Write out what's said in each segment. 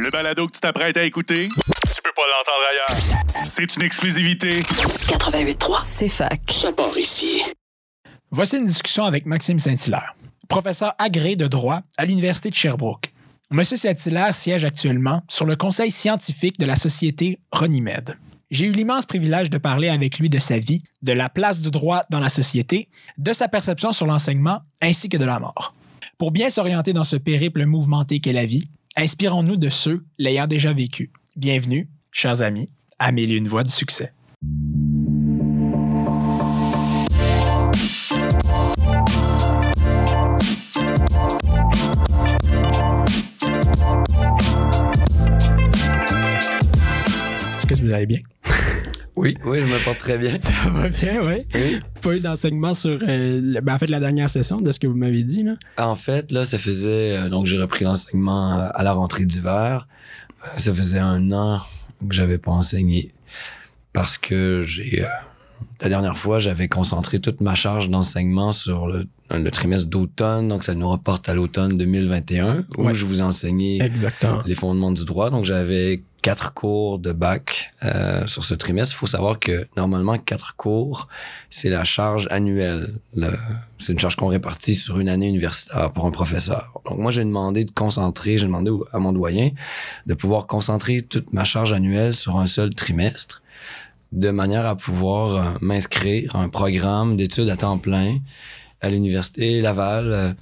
Le balado que tu t'apprêtes à écouter, tu peux pas l'entendre ailleurs. C'est une exclusivité. 88.3, c'est fac. Ça part ici. Voici une discussion avec Maxime Saint-Hilaire, professeur agré de droit à l'Université de Sherbrooke. Monsieur Saint-Hilaire siège actuellement sur le conseil scientifique de la société Ronimed. J'ai eu l'immense privilège de parler avec lui de sa vie, de la place du droit dans la société, de sa perception sur l'enseignement ainsi que de la mort. Pour bien s'orienter dans ce périple mouvementé qu'est la vie, inspirons-nous de ceux l'ayant déjà vécu. Bienvenue, chers amis, à Mille une voix du succès. Est-ce que vous allez bien? Oui, oui, je me porte très bien. Ça va bien, oui. Oui. Pas eu d'enseignement sur, euh, le- ben, en fait, la dernière session de ce que vous m'avez dit, là. En fait, là, ça faisait. euh, donc, j'ai repris l'enseignement à la rentrée d'hiver. Euh, Ça faisait un an que j'avais pas enseigné parce que j'ai. euh, la dernière fois, j'avais concentré toute ma charge d'enseignement sur le, le trimestre d'automne. Donc, ça nous reporte à l'automne 2021 où Ouais. je vous ai enseigné Exactement. les fondements du droit. Donc, j'avais quatre cours de bac euh, sur ce trimestre. Il faut savoir que normalement, quatre cours, c'est la charge annuelle. Le- C'est une charge qu'on répartit sur une année universitaire pour un professeur. Donc, moi, j'ai demandé de concentrer, j'ai demandé à mon doyen de pouvoir concentrer toute ma charge annuelle sur un seul trimestre de manière à pouvoir euh, m'inscrire à un programme d'études à temps plein à l'université Laval, euh,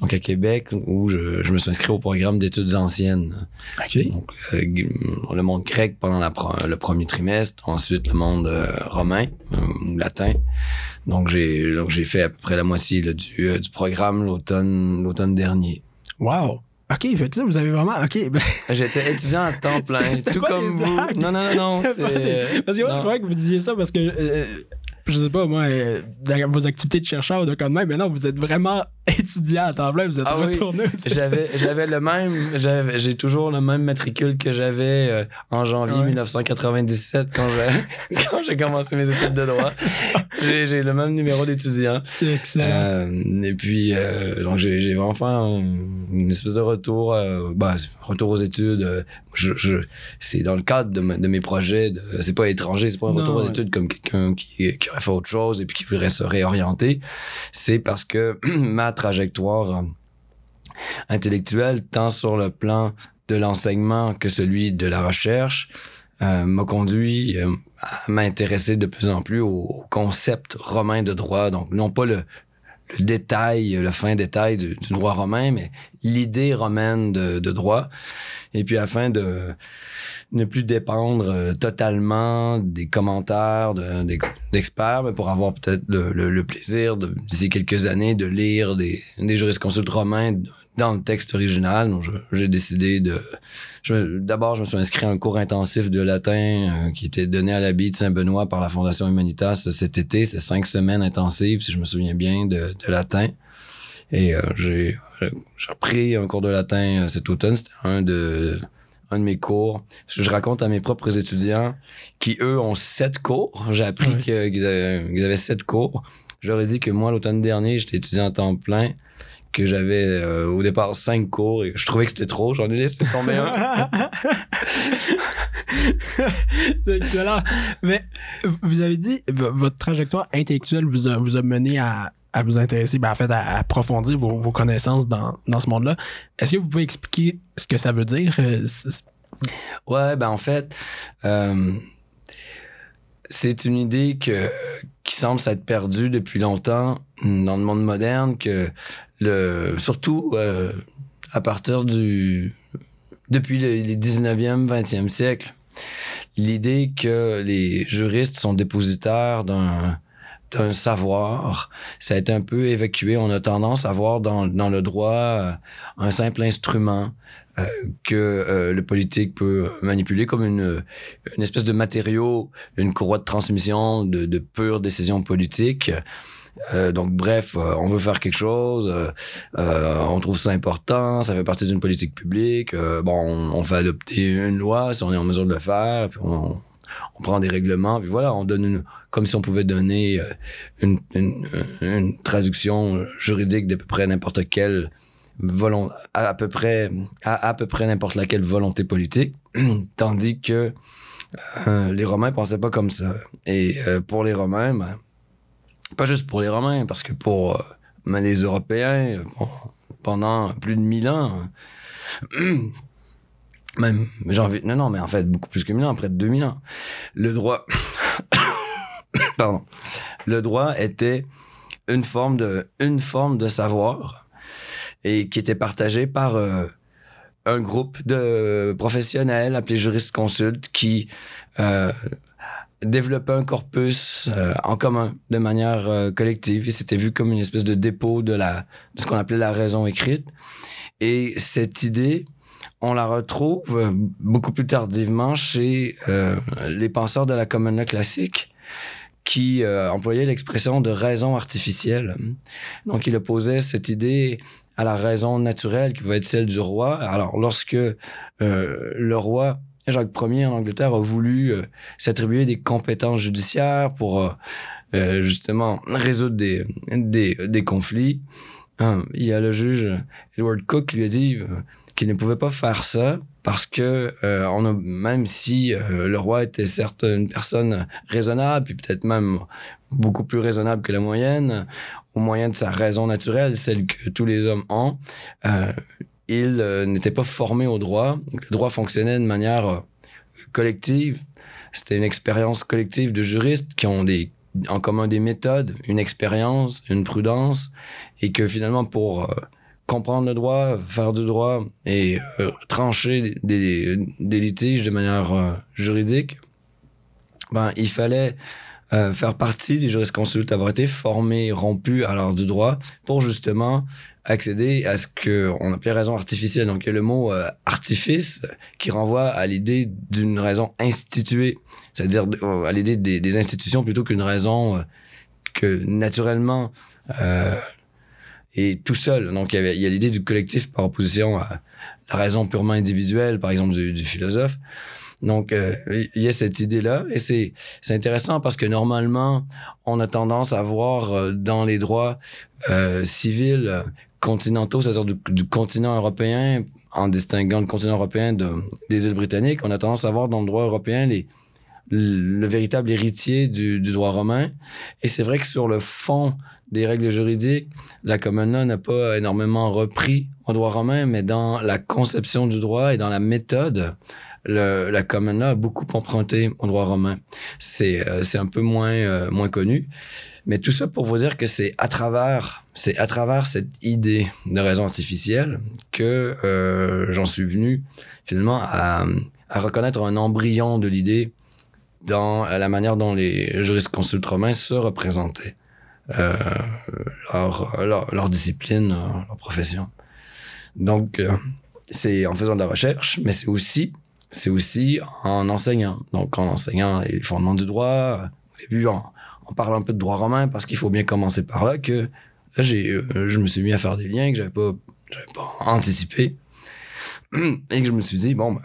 donc à Québec, où je, je me suis inscrit au programme d'études anciennes. OK. Donc, euh, le monde grec pendant la le premier trimestre, ensuite le monde euh, romain ou latin. Donc j'ai donc j'ai fait à peu près la moitié là, du, du programme l'automne l'automne dernier. Wow. OK, que ça, vous avez vraiment. OK. ben, J'étais étudiant à temps plein, tout comme vous. Non non non non. Parce que moi, je croyais que vous disiez ça parce que. Euh, je sais pas, moi, euh, dans vos activités de chercheur ou de même, mais non, vous êtes vraiment étudiant à temps plein, vous êtes Ah oui. retourné. J'avais, j'avais le même, j'avais, j'ai toujours le même matricule que j'avais euh, en janvier Ouais. 1997 quand j'ai, quand j'ai commencé mes études de droit. J'ai, j'ai le même numéro d'étudiant. C'est excellent. Euh, et puis, euh, donc j'ai, un- une espèce de retour, bah, retour aux études. je, je, c'est dans le cadre de, de mes projets. De, c'est pas étranger, c'est pas un Non, retour aux ouais. études comme quelqu'un qui, qui aurait fait autre chose et puis qui voudrait se réorienter. C'est parce que ma trajectoire euh, intellectuelle, tant sur le plan de l'enseignement que celui de la recherche, euh, m'a conduit euh, à m'intéresser de plus en plus au, au concept romain de droit. Donc, non pas le, le détail, le fin détail du, droit romain, mais l'idée romaine de, droit. Et puis, afin de ne plus dépendre euh, totalement des commentaires de- d'ex- d'experts, mais pour avoir peut-être le, plaisir, d'ici quelques années, de lire des, des jurisconsultes romains dans le texte original. Donc, j'ai décidé de... D'abord, je me suis inscrit à un cours intensif de latin euh, qui était donné à l'abbaye de Saint-Benoît par la Fondation Humanitas cet été. C'est cinq semaines intensives, si je me souviens bien, de, de latin. Et euh, j'ai euh, j'ai repris un cours de latin cet automne. C'était un de un de mes cours. Que je raconte à mes propres étudiants qui, eux, ont sept cours. J'ai appris que- qu'ils avaient, qu'ils avaient sept cours. Je leur ai dit que moi, l'automne dernier, j'étais étudiant à temps plein, que j'avais euh, au départ cinq cours et je trouvais que c'était trop. J'en ai laissé tomber un. c'est excellent. Mais vous avez dit, votre trajectoire intellectuelle vous a, vous a mené à, à vous intéresser, ben, en fait, à, à approfondir vos, vos connaissances dans, dans ce monde-là. Est-ce que vous pouvez expliquer ce que ça veut dire? euh, Ouais, ben en fait, euh, c'est une idée que, qui semble s'être perdue depuis longtemps dans le monde moderne, que surtout euh, à partir du. depuis le- les 19e, 20e siècle, l'idée que les juristes sont dépositaires d'un savoir, ça a été un peu évacué. On a tendance à voir dans, le droit euh, un simple instrument euh, que le politique peut manipuler comme une, espèce de matériau, une courroie de transmission de, de pures décisions politiques. Euh, donc, bref, euh, on veut faire quelque chose, euh, on trouve ça important, ça fait partie d'une politique publique. bon, on, on fait adopter une loi si on est en mesure de le faire, puis on, prend des règlements, puis voilà, on donne une, comme si on pouvait donner une, traduction juridique d'à peu près n'importe quel volon- à, peu près n'importe laquelle volonté politique, tandis que les Romains pensaient pas comme ça. Et pour les Romains, ben, pas juste pour les Romains, parce que pour euh, les Européens, euh, pendant plus de 1000 ans, euh, même, j'ai envie, non, non, mais en fait, beaucoup plus que 1000 ans, près de 2000 ans, le droit, pardon, le droit était une forme de, une forme de savoir et qui était partagé par un groupe de professionnels appelés juristes consultes qui développaient un corpus euh, en commun de manière euh, collective et c'était vu comme une espèce de dépôt de la de ce qu'on appelait la raison écrite et cette idée on la retrouve euh, beaucoup plus tardivement chez euh, les penseurs de la common law classique qui euh, employaient l'expression de raison artificielle. Donc, il opposait cette idée à la raison naturelle qui va être celle du roi. Alors, lorsque le roi Jacques Ier en Angleterre a voulu euh, s'attribuer des compétences judiciaires pour euh, euh, justement résoudre des, des, des conflits, hein, il y a le juge Edward Cook qui lui a dit euh, qu'il ne pouvait pas faire ça parce que euh, on a, même si le roi était certes une personne raisonnable, puis peut-être même beaucoup plus raisonnable que la moyenne, au moyen de sa raison naturelle, celle que tous les hommes ont, euh, il euh, n'était pas formé au droit. Le droit fonctionnait de manière euh, collective. C'était une expérience collective de juristes qui ont en commun des méthodes, une expérience, une prudence, et que finalement pour euh, comprendre le droit, faire du droit et euh, trancher des, litiges de manière juridique, ben, il fallait faire partie des jurisconsultes, avoir été formés, rompus à l'art du droit pour justement accéder à ce qu'on appelait raison artificielle. Donc, il y a le mot euh, artifice qui renvoie à l'idée d'une raison instituée, c'est-à-dire euh, à l'idée des, des institutions plutôt qu'une raison euh, que naturellement euh, est tout seul. Donc, il y, avait, il y a l'idée du collectif par opposition à la raison purement individuelle, par exemple, du, du philosophe. Donc, euh, il y a cette idée-là. Et c'est, c'est intéressant parce que normalement, on a tendance à voir euh, dans les droits euh, civils continentaux, c'est-à-dire du, continent européen, en distinguant le continent européen de, des îles britanniques, on a tendance à voir dans le droit européen les, le, le véritable héritier du, du droit romain. Et c'est vrai que sur le fond des règles juridiques, la common law n'a pas énormément repris au droit romain, mais dans la conception du droit et dans la méthode, le, la common law a beaucoup emprunté au droit romain. C'est euh, un peu moins euh, moins connu, mais tout ça pour vous dire que c'est à travers c'est à travers cette idée de raison artificielle que euh, j'en suis venu finalement à, à reconnaître un embryon de l'idée dans la manière dont les jurisconsultes romains se représentaient euh, leur, leur, leur discipline, leur, leur profession. Donc, euh, c'est en faisant de la recherche, mais c'est aussi, c'est aussi en enseignant. Donc, en enseignant les fondements du droit, au début, en parlant un peu de droit romain, parce qu'il faut bien commencer par là, que là, j'ai, euh, je me suis mis à faire des liens que j'avais pas, pas anticipé. Et que je me suis dit, bon, ben,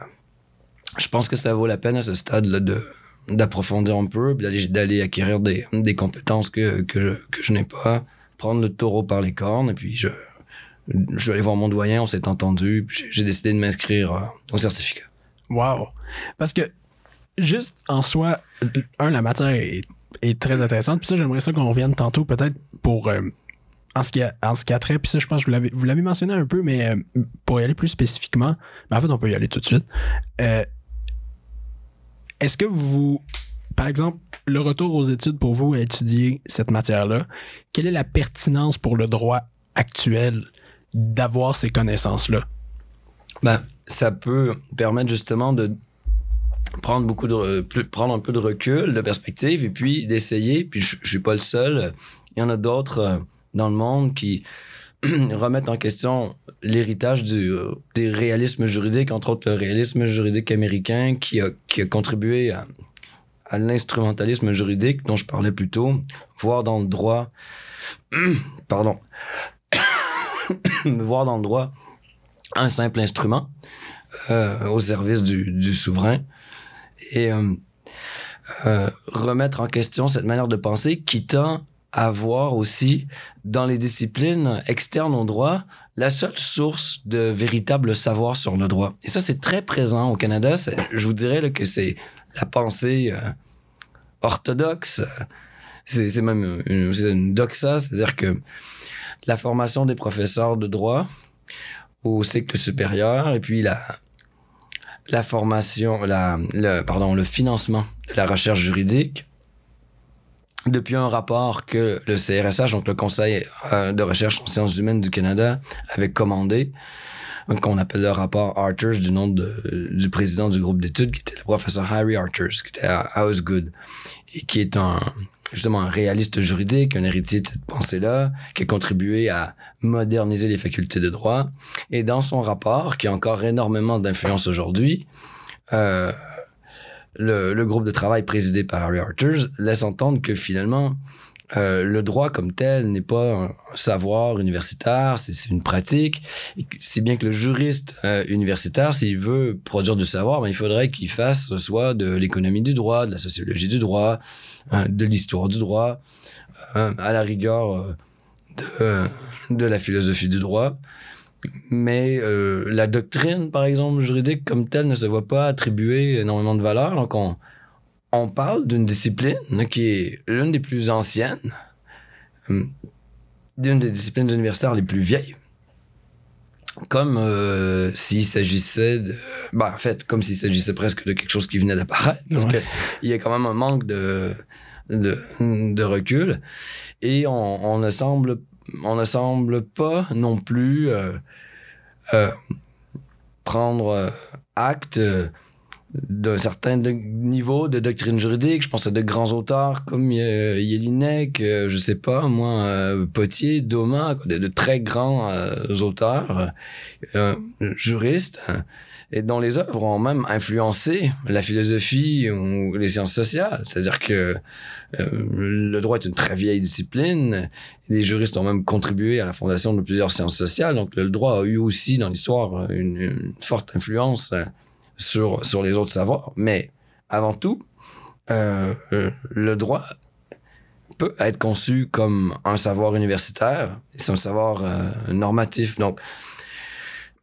je pense que ça vaut la peine à ce stade-là de, d'approfondir un peu, d'aller, d'aller acquérir des, des compétences que, que je, que je n'ai pas, prendre le taureau par les cornes, et puis je, je suis allé voir mon doyen, on s'est entendu, j'ai, j'ai décidé de m'inscrire euh, au certificat. Wow. Parce que, juste en soi, un, la matière est, est très intéressante. Puis ça, j'aimerais ça qu'on revienne tantôt, peut-être pour. euh, en ce, qui a, en ce qui a trait, puis ça, je pense que vous l'avez, vous l'avez mentionné un peu, mais euh, pour y aller plus spécifiquement, ben en fait, on peut y aller tout de suite. Euh, est-ce que vous, par exemple, le retour aux études pour vous à étudier cette matière-là, quelle est la pertinence pour le droit actuel d'avoir ces connaissances-là? Ben, ça peut permettre justement de prendre beaucoup de plus- prendre un peu de recul, de perspective, et puis d'essayer. Puis je, je suis pas le seul. Il y en a d'autres euh, dans le monde qui remettent en question l'héritage du, euh, des réalismes juridiques, entre autres le réalisme juridique américain qui a, qui a contribué à, à l'instrumentalisme juridique dont je parlais plus tôt, voir dans le droit, pardon, voir dans le droit un simple instrument euh, au service du, souverain et euh, euh, remettre en question cette manière de penser qui tend avoir aussi dans les disciplines externes au droit la seule source de véritable savoir sur le droit. Et ça, c'est très présent au Canada. Je vous dirais que c'est la pensée orthodoxe. C'est même une doxa, c'est-à-dire que la formation des professeurs de droit au cycle supérieur et puis la, la formation, la, le, pardon, le financement de la recherche juridique. Depuis un rapport que le CRSH, donc le Conseil euh, de recherche en sciences humaines du Canada, avait commandé, qu'on appelle le rapport Arthurs du nom de, du président du groupe d'études, qui était le professeur Harry Arthurs, qui était à Osgood, et qui est un, justement un réaliste juridique, un héritier de cette pensée-là, qui a contribué à moderniser les facultés de droit. Et dans son rapport, qui a encore énormément d'influence aujourd'hui, euh, le, groupe de travail présidé par Harry Arthurs laisse entendre que finalement, euh, le droit comme tel n'est pas un savoir universitaire, c'est une pratique. C'est bien que le juriste euh, universitaire, s'il veut produire du savoir, ben, il faudrait qu'il fasse soit de l'économie du droit, de la sociologie du droit, hein, de l'histoire du droit, hein, à la rigueur de, de, la philosophie du droit. Mais la doctrine, par exemple, juridique comme telle, ne se voit pas attribuer énormément de valeur. Donc, on, on parle d'une discipline qui est l'une des plus anciennes, hum, d'une des disciplines universitaires les plus vieilles. Comme euh, s'il s'agissait de. Ben, en fait, comme s'il s'agissait presque de quelque chose qui venait d'apparaître. Parce qu'il y a quand même un manque de, de, recul. Et on, ne semble, on ne semble pas non plus euh, euh, prendre acte d'un certain niveau de doctrine juridique. Je pense à de grands auteurs comme euh, Jelinek, euh, je sais pas, moi, euh, Potier, Doma, de, très grands euh, auteurs, juristes, et dont les œuvres ont même influencé la philosophie ou les sciences sociales. C'est-à-dire que le droit est une très vieille discipline. Les juristes ont même contribué à la fondation de plusieurs sciences sociales. Donc le droit a eu aussi dans l'histoire une, forte influence sur, sur les autres savoirs. Mais avant tout, euh, euh, le droit peut être conçu comme un savoir universitaire, c'est un savoir euh, normatif. Donc,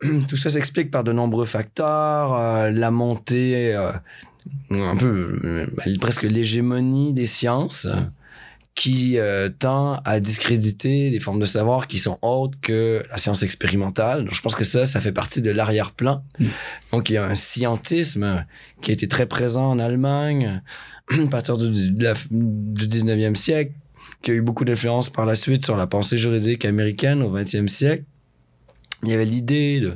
tout ça s'explique par de nombreux facteurs, la montée, un peu presque l'hégémonie des sciences qui euh, tend à discréditer des formes de savoir qui sont autres que la science expérimentale. je pense que ça, ça fait partie de l'arrière-plan. Mm. Donc, il y a un scientisme qui a été très présent en Allemagne à partir du, du 19e siècle, qui a eu beaucoup d'influence par la suite sur la pensée juridique américaine au 20e siècle. Il y avait l'idée de,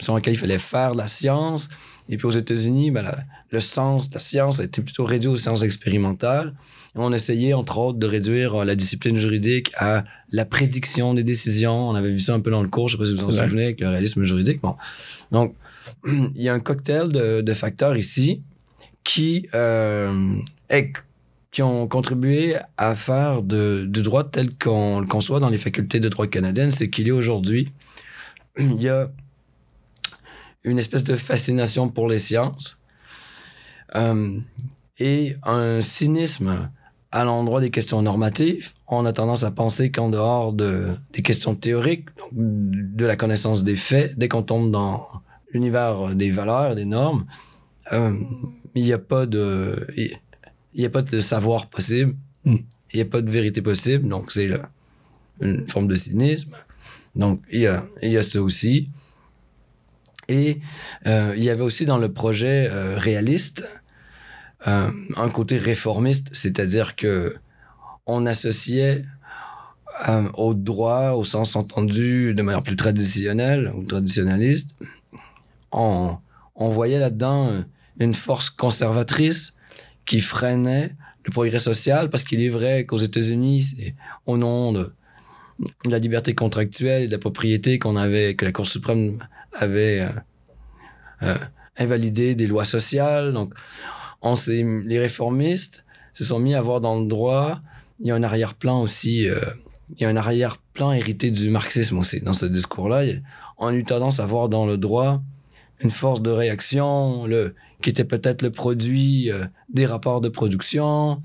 sur laquelle il fallait faire de la science. Et puis aux États-Unis, ben, le sens de la science a été plutôt réduit aux sciences expérimentales on essayait, entre autres, de réduire euh, la discipline juridique à la prédiction des décisions. On avait vu ça un peu dans le cours, je ne sais pas si vous vous en souvenez, avec le réalisme juridique. Bon. Donc, il y a un cocktail de, facteurs ici qui, euh, qui ont contribué à faire de, du droit tel qu'on le conçoit dans les facultés de droit canadiennes, c'est qu'il est aujourd'hui, il y a une espèce de fascination pour les sciences euh, et un cynisme à l'endroit des questions normatives, on a tendance à penser qu'en dehors de, des questions théoriques, de la connaissance des faits, dès qu'on tombe dans l'univers des valeurs, des normes, euh, il n'y a pas de, il a pas de savoir possible, hmm. il n'y a pas de vérité possible, donc c'est une forme de cynisme. Donc il y a, il ça aussi. Et euh, il y avait aussi dans le projet euh, réaliste, euh, un côté réformiste, c'est-à-dire que on associait au droit, au sens entendu de manière plus traditionnelle ou traditionnaliste, on, on voyait là-dedans une force conservatrice qui freinait le progrès social, parce qu'il est vrai qu'aux États-Unis, c'est au nom de la liberté contractuelle et la propriété qu'on avait, que la Cour suprême avait euh, euh invalidé des lois sociales. Donc, on les réformistes se sont mis à voir dans le droit, il y a un arrière-plan aussi, euh, il y a un arrière-plan hérité du marxisme aussi dans ce discours-là. On a eu tendance à voir dans le droit une force de réaction, le, qui était peut-être le produit euh, des rapports de production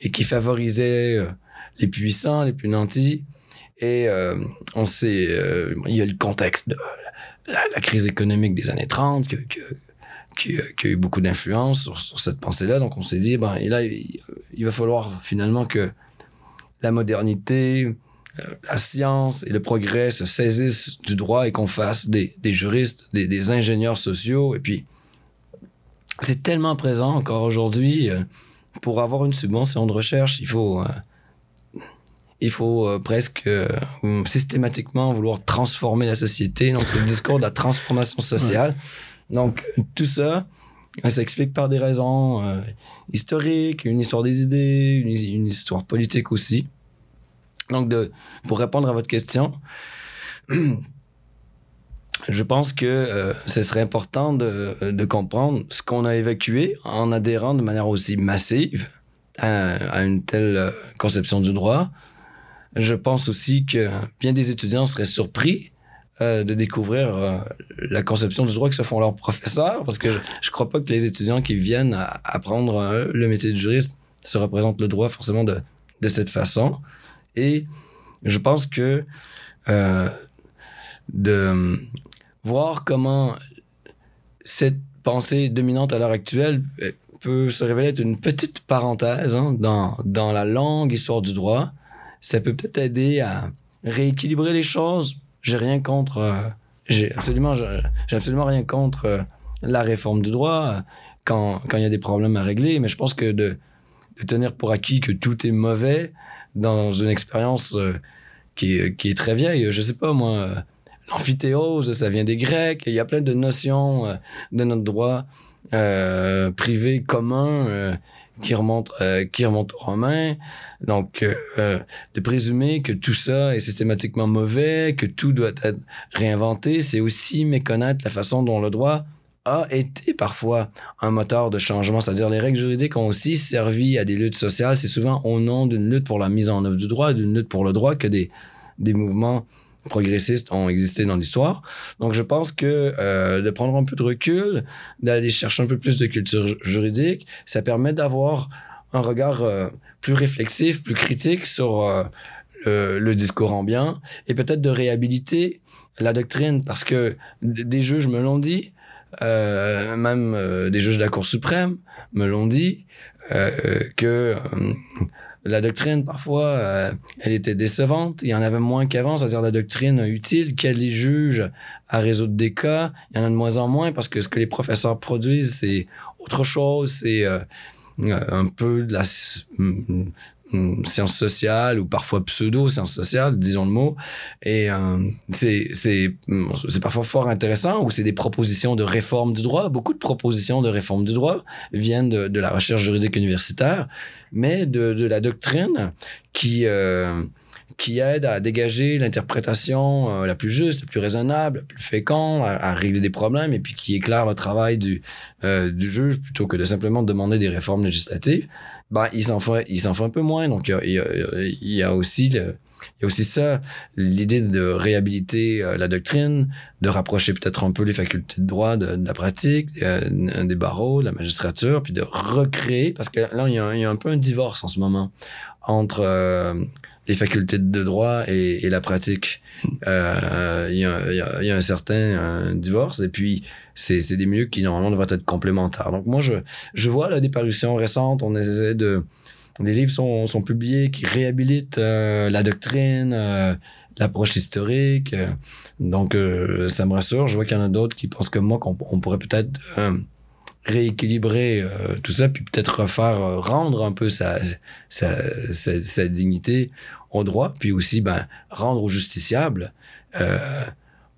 et qui favorisait euh, les puissants, les plus nantis. Et euh, on sait, euh, il y a le contexte de la, crise économique des années 30 que, que, qui, qui a eu beaucoup d'influence sur, sur cette pensée-là. Donc on s'est dit, ben, et là, il, il va falloir finalement que la modernité, euh, la science et le progrès se saisissent du droit et qu'on fasse des, des juristes, des, des ingénieurs sociaux. Et puis, c'est tellement présent encore aujourd'hui. euh, pour avoir une subvention de recherche, il faut, euh, il faut euh, presque euh, systématiquement vouloir transformer la société. Donc, c'est le discours de la transformation sociale. Donc, tout ça, ça s'explique par des raisons euh, historiques, une histoire des idées, une, une histoire politique aussi. Donc, de, pour répondre à votre question, je pense que ce serait important de, de comprendre ce qu'on a évacué en adhérant de manière aussi massive à, à une telle conception du droit. Je pense aussi que bien des étudiants seraient surpris euh, de découvrir euh, la conception du droit que se font leurs professeurs, parce que je, je crois pas que les étudiants qui viennent apprendre euh, le métier de juriste se représentent le droit forcément de, de cette façon. Et je pense que de voir comment cette pensée dominante à l'heure actuelle peut se révéler être une petite parenthèse hein, dans, dans la longue histoire du droit, ça peut peut-être aider à rééquilibrer les choses. J'ai rien contre, euh, j'ai absolument, absolument rien contre euh, la réforme du droit euh, quand il y a des problèmes à régler, mais je pense que de, tenir pour acquis que tout est mauvais dans une expérience euh, qui, qui est très vieille, je sais pas moi. L'amphithéose, ça vient des Grecs. Il y a plein de notions de notre droit privé commun qui remontent euh, qui remontent aux Romains. Donc, euh, euh, de présumer que tout ça est systématiquement mauvais, que tout doit être réinventé, c'est aussi méconnaître la façon dont le droit a été parfois un moteur de changement. C'est-à-dire les règles juridiques ont aussi servi à des luttes sociales. C'est souvent au nom d'une lutte pour la mise en œuvre du droit, d'une lutte pour le droit que des, des mouvements progressistes ont existé dans l'histoire. Donc, je pense que euh, de prendre un peu de recul, d'aller chercher un peu plus de culture ju- juridique, ça permet d'avoir un regard euh, plus réflexif, plus critique sur euh, le, le discours ambiant et peut-être de réhabiliter la doctrine parce que des juges me l'ont dit, même des juges de la Cour suprême me l'ont dit, que la doctrine, parfois, euh, elle était décevante. Il y en avait moins qu'avant, c'est-à-dire la doctrine utile qu'aide les juges à résoudre des cas? Il y en a de moins en moins parce que ce que les professeurs produisent, c'est autre chose. C'est euh, euh, un peu de la s- mm, mm, science sociale ou parfois pseudo-science sociale, disons le mot. Et euh, c'est mm, c'est parfois fort intéressant ou c'est des propositions de réforme du droit. Beaucoup de propositions de réforme du droit viennent de, de la recherche juridique universitaire, mais de, de la doctrine qui euh, qui aide à dégager l'interprétation euh, la plus juste, la plus raisonnable, la plus féconde, à, régler des problèmes et puis qui éclaire le travail du, du juge plutôt que de simplement demander des réformes législatives. Ben, il s'en fait, il s'en fait un peu moins. Donc, il y y a, aussi le, il y a aussi ça, l'idée de réhabiliter euh, la doctrine, de rapprocher peut-être un peu les facultés de droit de, la pratique, euh, des barreaux, de la magistrature, puis de recréer, parce que là, il y, a, un- il y a un peu un divorce en ce moment entre euh, les facultés de droit et, et la pratique. Euh, Il y, a, il y a- il y a un certain divorce, et puis c'est c'est des milieux qui normalement devraient être complémentaires. Donc moi, je, je vois là, des parutions récentes, on essaie de... Des livres sont, sont publiés qui réhabilitent euh, la doctrine, euh, l'approche historique. donc, ça me rassure. Je vois qu'il y en a d'autres qui pensent comme moi qu'on on pourrait peut-être rééquilibrer euh, tout ça, puis peut-être refaire, euh, rendre un peu sa, sa, sa, sa dignité au droit, puis aussi ben, rendre aux justiciables euh,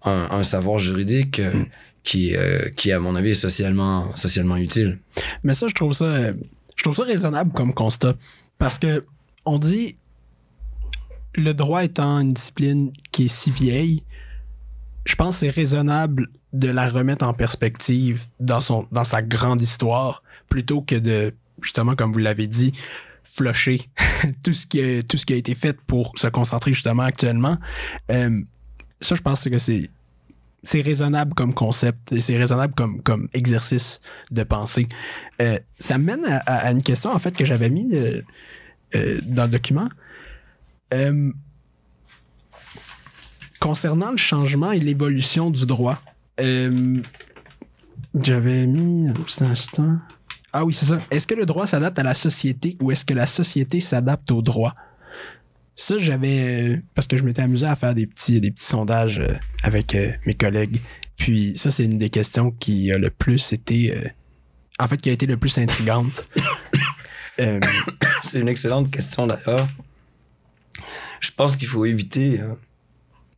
un, un savoir juridique euh, qui, euh, qui, à mon avis, est socialement, socialement utile. Mais ça, je trouve ça, je trouve ça raisonnable comme constat. Parce que on dit le droit étant une discipline qui est si vieille, je pense que c'est raisonnable de la remettre en perspective dans, son, dans sa grande histoire plutôt que de, justement, comme vous l'avez dit, flusher tout, ce qui a, tout ce qui a été fait pour se concentrer justement actuellement. Euh, ça, je pense que c'est c'est raisonnable comme concept et c'est raisonnable comme, comme exercice de pensée. Euh, ça mène à, une question en fait que j'avais mis euh, dans le document. Concernant le changement et l'évolution du droit, euh, j'avais mis un petit instant. Ah oui, c'est ça. Est-ce que le droit s'adapte à la société ou est-ce que la société s'adapte au droit? Ça, j'avais. euh, Parce que je m'étais amusé à faire des petits, des petits sondages euh, avec mes collègues. Puis ça, c'est une des questions qui a le plus été. en fait, qui a été le plus intrigante. C'est une excellente question d'ailleurs. Je pense qu'il faut éviter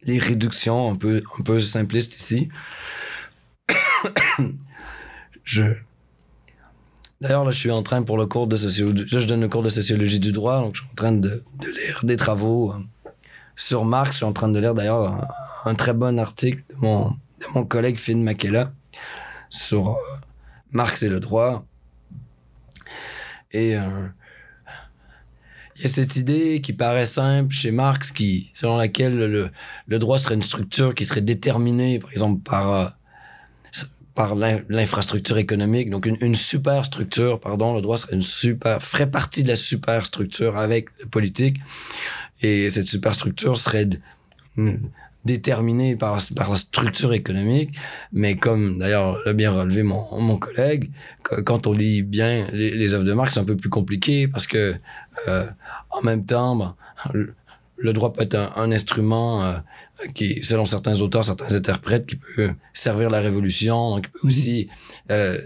les réductions un peu, un peu simplistes ici. je. D'ailleurs, là, je suis en train pour le cours de sociologie. Je donne le cours de sociologie du droit, donc je suis en train de, lire des travaux euh, sur Marx. Je suis en train de lire d'ailleurs un, très bon article de mon, de mon collègue Finn Makela sur euh, Marx et le droit. Et euh, il y a cette idée qui paraît simple chez Marx, qui, selon laquelle le, le droit serait une structure qui serait déterminée, par exemple, par, par l'in- l'infrastructure économique. Donc, une, une superstructure, pardon, le droit serait une super, ferait partie de la superstructure avec la politique. Et cette superstructure serait hmm, déterminée par la, par la structure économique. Mais comme d'ailleurs l'a bien relevé mon, mon collègue, quand on lit bien les, œuvres de Marx, c'est un peu plus compliqué parce que euh, en même temps, ben, le, droit peut être un, un instrument euh, qui, selon certains auteurs, certains interprètes, qui peut servir la révolution, donc qui peut aussi euh,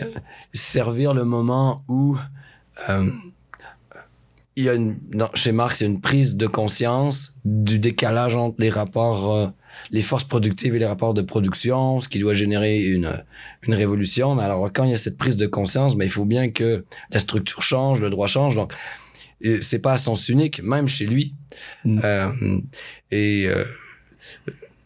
euh, servir le moment où euh, il y a une, chez Marx, il y a une prise de conscience du décalage entre les rapports, euh, les forces productives et les rapports de production, ce qui doit générer une, une révolution. Mais alors, quand il y a cette prise de conscience, ben, il faut bien que la structure change, le droit change. Donc, euh, c'est pas à sens unique, même chez lui. Mm. Euh, et euh,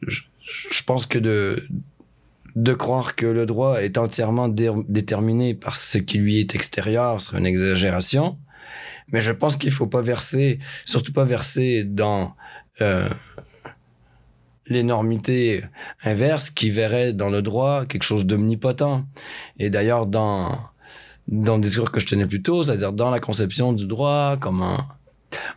je, pense que de, croire que le droit est entièrement dé- déterminé par ce qui lui est extérieur serait une exagération. Mais je pense qu'il faut pas verser, surtout pas verser dans euh, l'énormité inverse qui verrait dans le droit quelque chose d'omnipotent. Et d'ailleurs, dans, dans le discours que je tenais plus tôt, c'est-à-dire dans la conception du droit comme un,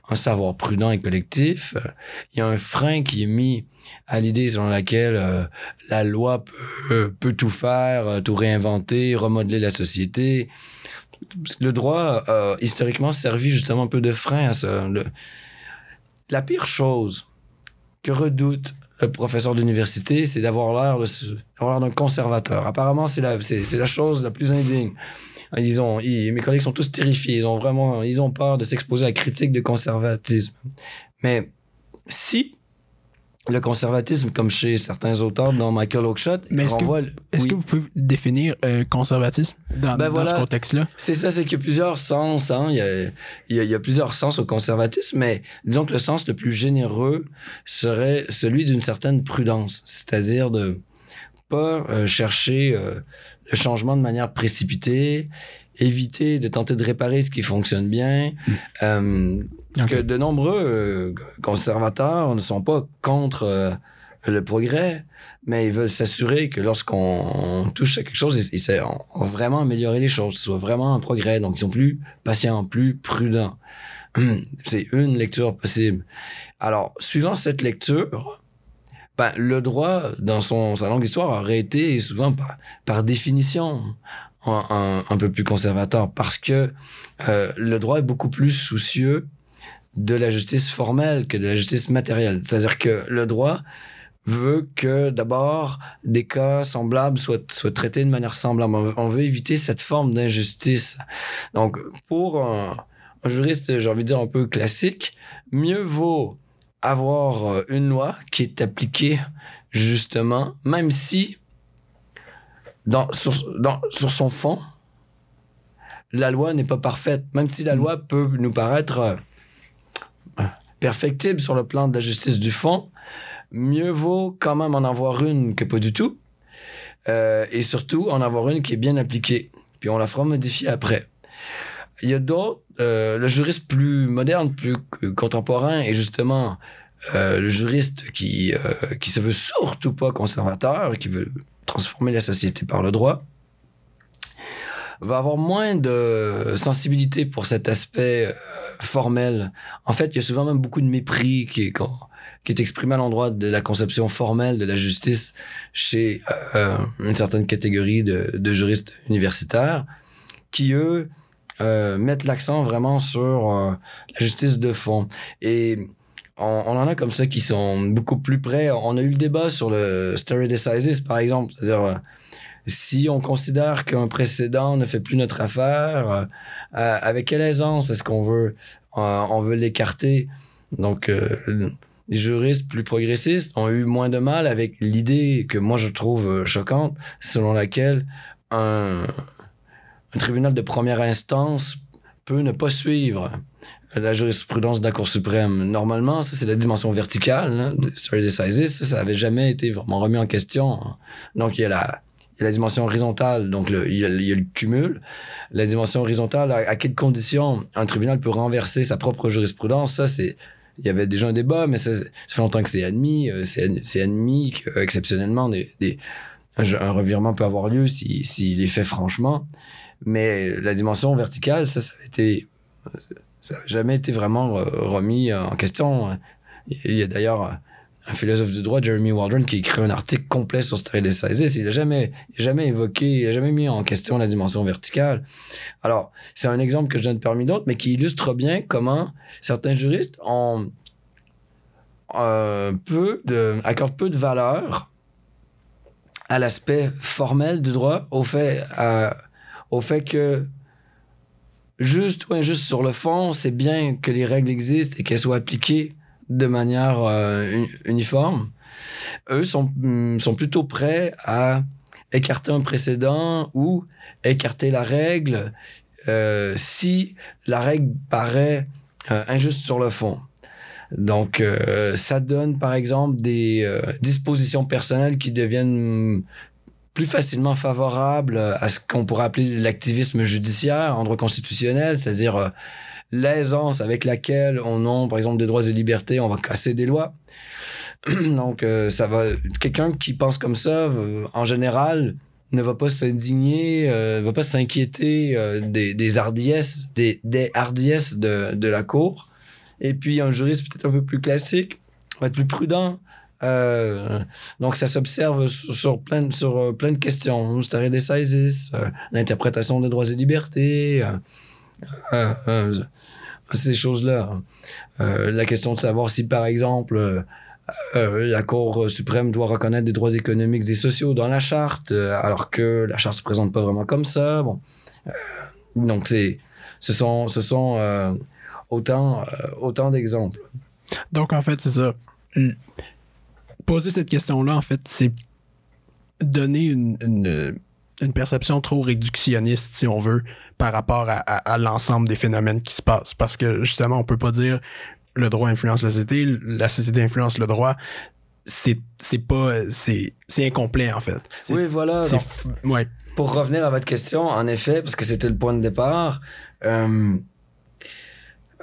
un savoir prudent et collectif, euh, il y a un frein qui est mis à l'idée selon laquelle euh, la loi peut, tout faire, euh, tout réinventer, remodeler la société. Le droit a historiquement servi justement un peu de frein à ça. La pire chose que redoute le professeur d'université, c'est d'avoir l'air d'un conservateur. Apparemment, c'est la, chose la plus indigne. Ils ont, mes collègues sont tous terrifiés. Ils ont vraiment, ils ont peur de s'exposer à la critique de conservatisme. Mais si le conservatisme, comme chez certains auteurs, dont Michael Oakeshott, Mais est-ce que renvoie- Est-ce oui. que vous pouvez définir euh, conservatisme dans, Ben dans voilà. ce contexte-là? C'est ça, c'est qu'il y a plusieurs sens. Hein. Il, y a, il, y a, il y a plusieurs sens au conservatisme, mais disons que le sens le plus généreux serait celui d'une certaine prudence, c'est-à-dire de pas euh, chercher euh, le changement de manière précipitée, éviter de tenter de réparer ce qui fonctionne bien. Euh, parce que de nombreux euh, conservateurs ne sont pas contre euh, le progrès, mais ils veulent s'assurer que lorsqu'on on touche à quelque chose, ils, ils on, on vraiment améliorer les choses, que ce soit vraiment un progrès. Donc, ils sont plus patients, plus prudents. C'est une lecture possible. Alors, suivant cette lecture, ben, le droit, dans son, sa longue histoire, aurait été souvent par, par définition un, un- un peu plus conservateur parce que euh, le droit est beaucoup plus soucieux de la justice formelle que de la justice matérielle. C'est-à-dire que le droit veut que d'abord des cas semblables soient, soient traités de manière semblable. On veut, éviter cette forme d'injustice. Donc, pour un, un juriste, j'ai envie de dire un peu classique, mieux vaut avoir euh, une loi qui est appliquée justement, même si dans, sur, dans, sur son fond, la loi n'est pas parfaite, même si la loi peut nous paraître euh, perfectible sur le plan de la justice du fond, mieux vaut quand même en avoir une que pas du tout, euh, et surtout en avoir une qui est bien appliquée. Puis on la fera modifier après. Il y a d'autres, euh, le juriste plus moderne, plus contemporain, et justement euh, le juriste qui, qui se veut surtout pas conservateur, qui veut transformer la société par le droit, va avoir moins de sensibilité pour cet aspect formelle. En fait, il y a souvent même beaucoup de mépris qui est, qui est exprimé à l'endroit de la conception formelle de la justice chez euh, une certaine catégorie de, juristes universitaires qui, eux, euh, mettent l'accent vraiment sur euh, la justice de fond. Et on, en a comme ça qui sont beaucoup plus près. On a eu le débat sur le stare decisis, par exemple. Euh, si on considère qu'un précédent ne fait plus notre affaire, euh, avec quelle aisance est-ce qu'on veut, on veut l'écarter? Donc, les juristes plus progressistes ont eu moins de mal avec l'idée que moi je trouve euh, choquante, selon laquelle un, un, tribunal de première instance peut ne pas suivre la jurisprudence de la Cour suprême. Normalement, ça c'est la dimension verticale hein, de decisis, ça, ça avait jamais été vraiment remis en question. Donc il y a la, il la dimension horizontale, donc il, y a, le cumul. La dimension horizontale, à, quelles conditions un tribunal peut renverser sa propre jurisprudence, ça c'est il y avait déjà un débat, mais ça, fait longtemps que c'est admis. Euh, c'est admis qu'exceptionnellement, des, des, un, revirement peut avoir lieu s'il si, est fait franchement. Mais la dimension verticale, ça, ça n'a jamais été vraiment remis en question. Il y a d'ailleurs un philosophe du droit, Jeremy Waldron, qui écrit un article complet sur Stare Decisis. Il n'a jamais, jamais évoqué, il n'a jamais mis en question la dimension verticale. Alors, c'est un exemple que je donne parmi d'autres, mais qui illustre bien comment certains juristes euh, accordent peu de valeur à l'aspect formel du droit, au fait, au fait que juste ou injuste sur le fond, c'est bien que les règles existent et qu'elles soient appliquées de manière euh, uniforme, eux sont, mm, sont plutôt prêts à écarter un précédent ou écarter la règle euh, si la règle paraît euh, injuste sur le fond. Donc, ça donne, par exemple, des dispositions personnelles qui deviennent plus facilement favorables à ce qu'on pourrait appeler l'activisme judiciaire en droit constitutionnel, c'est-à-dire l'aisance avec laquelle on a, par exemple, des droits et libertés, on va casser des lois. Donc, euh, ça va. Quelqu'un qui pense comme ça, euh, en général, ne va pas s'indigner, euh, ne va pas s'inquiéter euh, des, hardiesses, des, hardiesses de, la cour. Et puis, un juriste peut-être un peu plus classique va être plus prudent. Donc, ça s'observe sur, sur, plein, sur plein de questions. Stare decisis, l'interprétation des droits et libertés, ces choses-là. Euh, la question de savoir si, par exemple, euh, euh, la Cour suprême doit reconnaître des droits économiques et sociaux dans la charte, alors que la charte se présente pas vraiment comme ça. Bon, donc c'est, ce sont, ce sont autant, autant d'exemples. Donc en fait, c'est ça. Poser cette question-là, en fait, c'est donner une, une perception trop réductionniste, si on veut, par rapport à, à, à l'ensemble des phénomènes qui se passent. Parce que justement, on peut pas dire le droit influence la société, la société influence le droit. C'est, c'est pas. C'est, c'est incomplet, en fait. Oui, voilà. Ouais. Pour revenir à votre question, en effet, parce que c'était le point de départ, euh,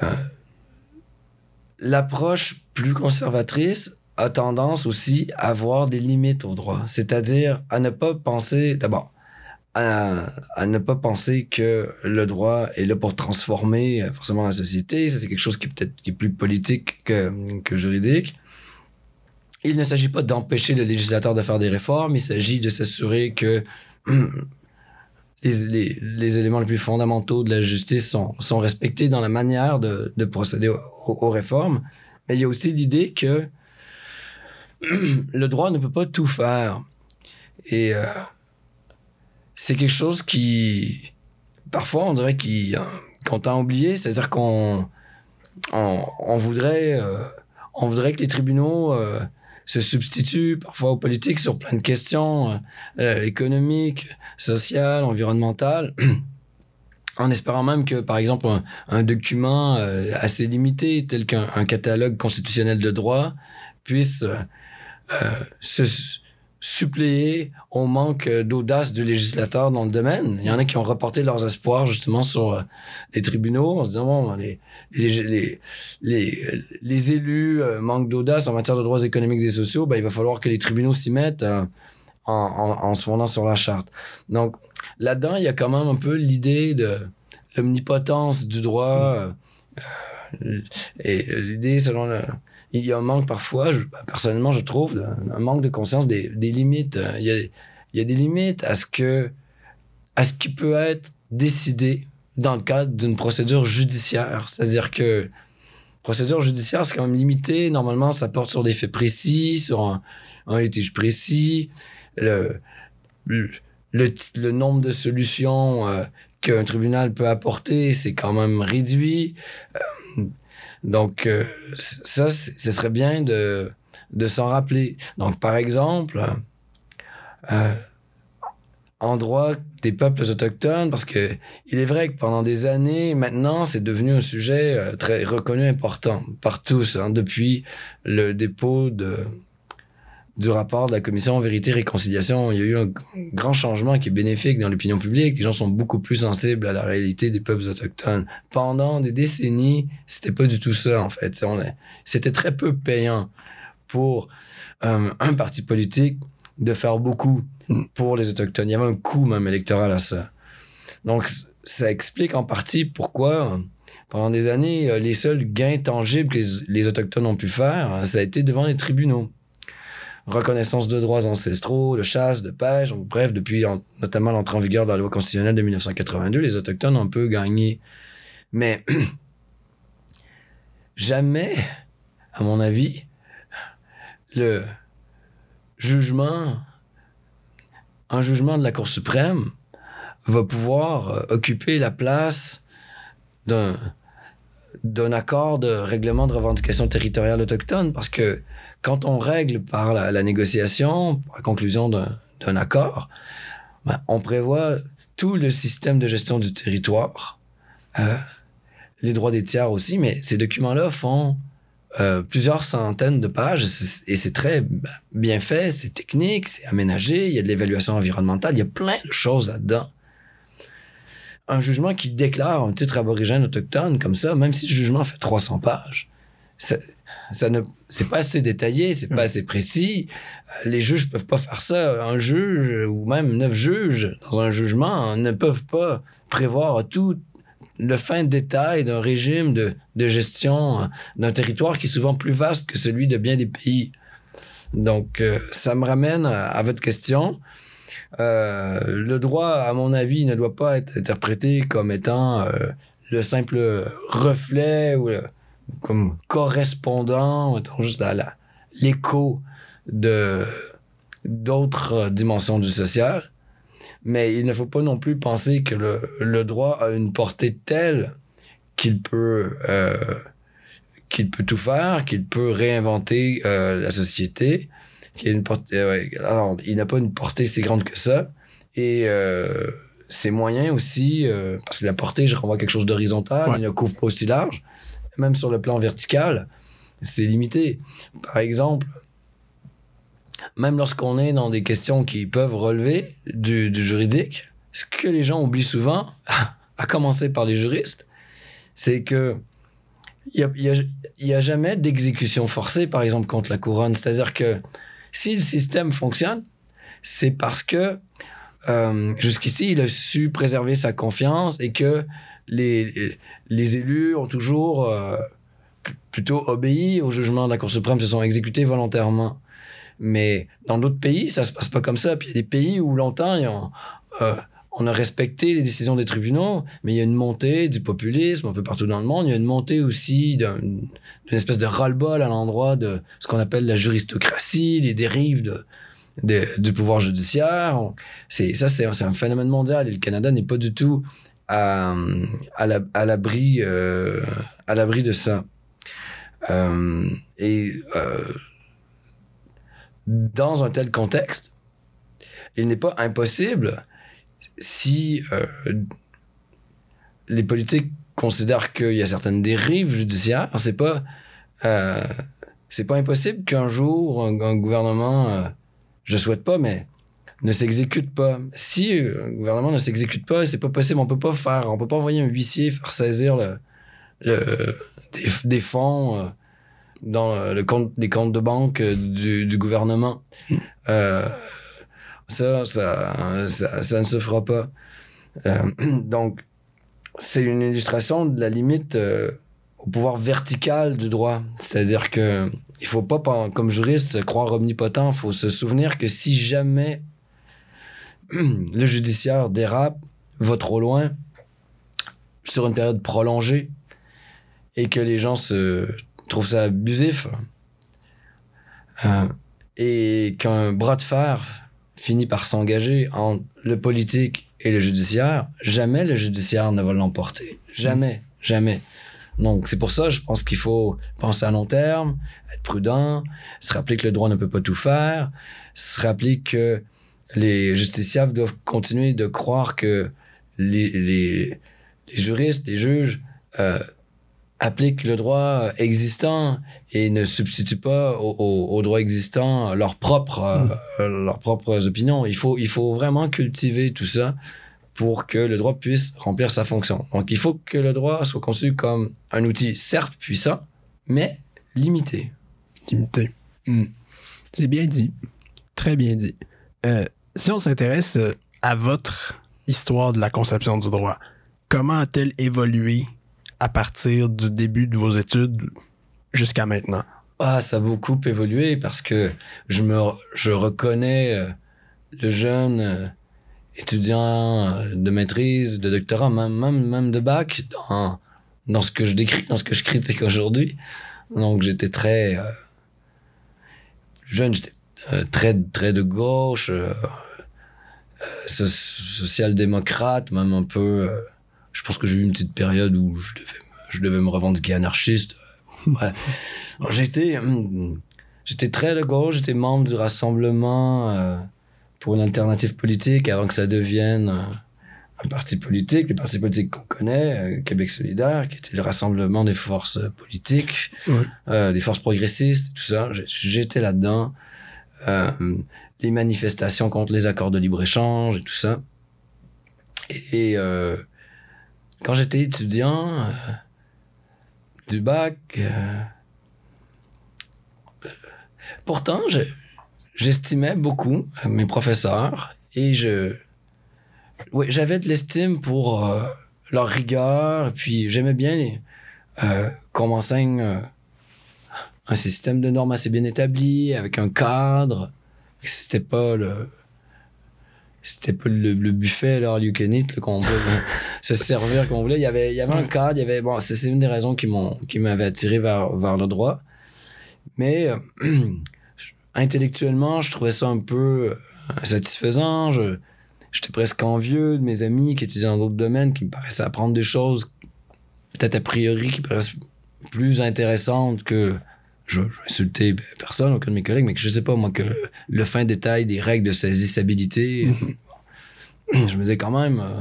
euh, l'approche plus conservatrice a tendance aussi à avoir des limites au droit. C'est-à-dire à ne pas penser. D'abord, à, ne pas penser que le droit est là pour transformer euh, forcément la société. Ça, c'est quelque chose qui peut-être qui est plus politique que, que juridique. Il ne s'agit pas d'empêcher le législateur de faire des réformes, il s'agit de s'assurer que les, les, éléments les plus fondamentaux de la justice sont, sont respectés dans la manière de, de procéder aux, aux, réformes. Mais il y a aussi l'idée que le droit ne peut pas tout faire. Et euh, c'est quelque chose qui, parfois, on dirait qu'on t'a oublié, c'est-à-dire qu'on on, voudrait, euh, on voudrait que les tribunaux euh, se substituent parfois aux politiques sur plein de questions euh, économiques, sociales, environnementales. en espérant même que, par exemple, un, document assez limité, tel qu'un catalogue constitutionnel de droit, puisse se, suppléer au manque d'audace du législateur dans le domaine. Il y en a qui ont reporté leurs espoirs justement sur euh, les tribunaux en se disant bon les élus euh, manquent d'audace en matière de droits économiques et sociaux, ben il va falloir que les tribunaux s'y mettent euh, en, se fondant sur la charte. Donc là-dedans, il y a quand même un peu l'idée de l'omnipotence du droit. Et l'idée, selon le, il y a un manque parfois, ben, personnellement, je trouve, un, manque de conscience des, limites. Il y, a, des limites à ce que, à ce qui peut être décidé dans le cadre d'une procédure judiciaire. C'est-à-dire que procédure judiciaire, c'est quand même limité. Normalement, ça porte sur des faits précis, sur un, litige précis. Le, le nombre de solutions euh, qu'un tribunal peut apporter, c'est quand même réduit. Euh, donc, euh, ça, ce serait bien de, de s'en rappeler. Donc, par exemple, euh, en droit des peuples autochtones, parce que il est vrai que pendant des années, maintenant, c'est devenu un sujet euh, très reconnu, important par tous, hein, depuis le dépôt de, du rapport de la commission Vérité Réconciliation. Il y a eu un grand changement qui est bénéfique dans l'opinion publique. Les gens sont beaucoup plus sensibles à la réalité des peuples autochtones. Pendant des décennies, c'était pas du tout ça, en fait. C'était très peu payant pour euh, un parti politique de faire beaucoup pour les Autochtones. Il y avait un coût même électoral à ça. Donc, ça explique en partie pourquoi, pendant des années, euh, les seuls gains tangibles que les, Autochtones ont pu faire, ça a été devant les tribunaux. Reconnaissance de droits ancestraux, de chasse, de pêche, donc, bref, depuis en- notamment l'entrée en vigueur de la loi constitutionnelle de 1982, les Autochtones ont un peu gagné. Mais jamais, à mon avis, le jugement, un jugement de la Cour suprême va pouvoir euh, occuper la place d'un d'un accord de règlement de revendication territoriale autochtone parce que quand on règle par la, négociation, par la conclusion d'un accord, ben, on prévoit tout le système de gestion du territoire, euh, les droits des tiers aussi, mais ces documents-là font euh, plusieurs centaines de pages et c'est- et c'est très ben, bien fait, c'est technique, c'est aménagé, il y a de l'évaluation environnementale, il y a plein de choses là-dedans. Un jugement qui déclare un titre aborigène autochtone comme ça, même si le jugement fait 300 pages, ça, ça ne, c'est pas assez détaillé, c'est pas assez précis. Les juges peuvent pas faire ça. Un juge ou même neuf juges dans un jugement ne peuvent pas prévoir tout le fin détail d'un régime de, de gestion euh, d'un territoire qui est souvent plus vaste que celui de bien des pays. Donc, euh, ça me ramène à, à votre question. Euh, le droit, à mon avis, ne doit pas être interprété comme étant euh, le simple reflet ou le- comme correspondant, juste la- l'écho de d'autres euh, dimensions du social. Mais il ne faut pas non plus penser que le, le droit a une portée telle qu'il peut euh, qu'il peut tout faire, qu'il peut réinventer euh, la société. Qu'il a une portée, euh, ouais, alors, il n'a pas une portée si grande que ça. Et ses moyens aussi, parce que la portée, je renvoie à quelque chose d'horizontal, Ouais. il ne couvre pas aussi large. Même sur le plan vertical, c'est limité. Par exemple, même lorsqu'on est dans des questions qui peuvent relever du, juridique, ce que les gens oublient souvent, à commencer par les juristes, c'est que il y a, il y a- il y a jamais d'exécution forcée, par exemple, contre la couronne. C'est-à-dire que si le système fonctionne, c'est parce que euh, jusqu'ici, il a su préserver sa confiance et que les, élus ont toujours euh, plutôt obéi au jugement de la Cour suprême, se sont exécutés volontairement. Mais dans d'autres pays, ça se passe pas comme ça. Puis il y a des pays où longtemps, euh, on a respecté les décisions des tribunaux, mais il y a une montée du populisme un peu partout dans le monde. Il y a une montée aussi d'un- d'une espèce de ras-le-bol à l'endroit de ce qu'on appelle la juristocratie, les dérives du pouvoir judiciaire. Ça, c'est un phénomène mondial et le Canada n'est pas du tout à, à, la- à l'abri, euh, à l'abri de ça. Euh, et euh, dans un tel contexte, il n'est pas impossible si les politiques considèrent qu'il y a certaines dérives judiciaires, c'est pas c'est pas impossible qu'un jour un, un gouvernement, euh, je souhaite pas, mais ne s'exécute pas. Si euh, un gouvernement ne s'exécute pas, c'est pas possible. On peut pas faire, on peut pas envoyer un huissier faire saisir le, le- des, des fonds euh, dans le compte, les comptes de banque du, du gouvernement. Euh, ça, ça, ça, ça ne se fera pas. Euh, donc, c'est une illustration de la limite euh, au pouvoir vertical du droit. C'est-à-dire que il faut pas, comme juriste, se croire omnipotent. Il faut se souvenir que si jamais le judiciaire dérape, va trop loin, sur une période prolongée, et que les gens se trouvent ça abusif, euh, et qu'un bras de fer finit par s'engager entre le politique et le judiciaire, jamais le judiciaire ne va l'emporter. Jamais, jamais. Donc, c'est pour ça, je pense qu'il faut penser à long terme, être prudent, se rappeler que le droit ne peut pas tout faire, se rappeler que les justiciables doivent continuer de croire que les, les, les juristes, les juges euh, appliquent le droit existant et ne substituent pas au, au, au droit existant leurs propres, euh, leurs propres opinions. Il faut, il faut vraiment cultiver tout ça pour que le droit puisse remplir sa fonction. Donc, il faut que le droit soit conçu comme un outil certes puissant, mais limité. Limité. Hmm. C'est bien dit. Très bien dit. Euh, si on s'intéresse euh, à votre histoire de la conception du droit, comment a-t-elle évolué à partir du début de vos études jusqu'à maintenant? Ah, ça a beaucoup évolué parce que je me, je reconnais euh, le jeune euh, étudiant de maîtrise, de doctorat, même, même, de bac dans, dans ce que je décris, dans ce que je critique aujourd'hui. Donc, j'étais très jeune, j'étais très, très de gauche, so- social-démocrate, même un peu. euh, je pense que j'ai eu une petite période où je devais, me- je devais me revendiquer anarchiste. Ouais. Alors, J'étais, j'étais très de gauche, j'étais membre du Rassemblement euh, pour une alternative politique avant que ça devienne euh, un parti politique, le parti politique qu'on connaît, euh, Québec solidaire, qui était le rassemblement des forces euh, politiques, euh, des forces progressistes, tout ça. J'étais là-dedans. Euh, les manifestations contre les accords de libre-échange et tout ça. Et euh, quand j'étais étudiant euh, du bac, euh, pourtant, je- j'estimais beaucoup mes professeurs et je, j'avais de l'estime pour leur rigueur. Puis j'aimais bien qu'on m'enseigne un système de normes assez bien établi, avec un cadre. C'était pas le. C'était pas le, le buffet, là, you can eat, qu'on peut euh, se servir comme on voulait. Il y avait, il y avait un cadre, il y avait. Bon, c'est une des raisons qui m'ont qui m'avait attiré vers, vers le droit. Mais euh, intellectuellement, je trouvais ça un peu euh, insatisfaisant. Je, j'étais presque envieux de mes amis qui étudiaient dans d'autres domaines, qui me paraissaient apprendre des choses, peut-être a priori, qui paraissent plus intéressantes que. Je, je vais insulter personne, aucun de mes collègues, mais que je sais pas, moi, que le fin détail des règles de saisissabilité. euh, je me disais quand même. euh,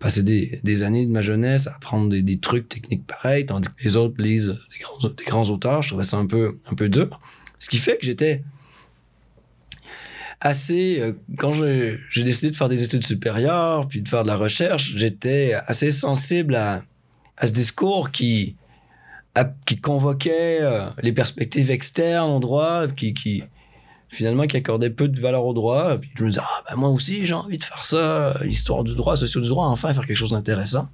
passer des, des années de ma jeunesse à apprendre des, des trucs techniques pareils, tandis que les autres lisent des grands, des grands auteurs. Je trouvais ça un peu, un peu dur. Ce qui fait que j'étais assez... euh, quand je- j'ai décidé de faire des études supérieures, puis de faire de la recherche, j'étais assez sensible à, à ce discours qui, qui convoquait euh, les perspectives externes au droit, qui... qui finalement qui accordait peu de valeur au droit. Puis je me disais ah ben moi aussi j'ai envie de faire ça l'histoire du droit socio du droit enfin faire quelque chose d'intéressant.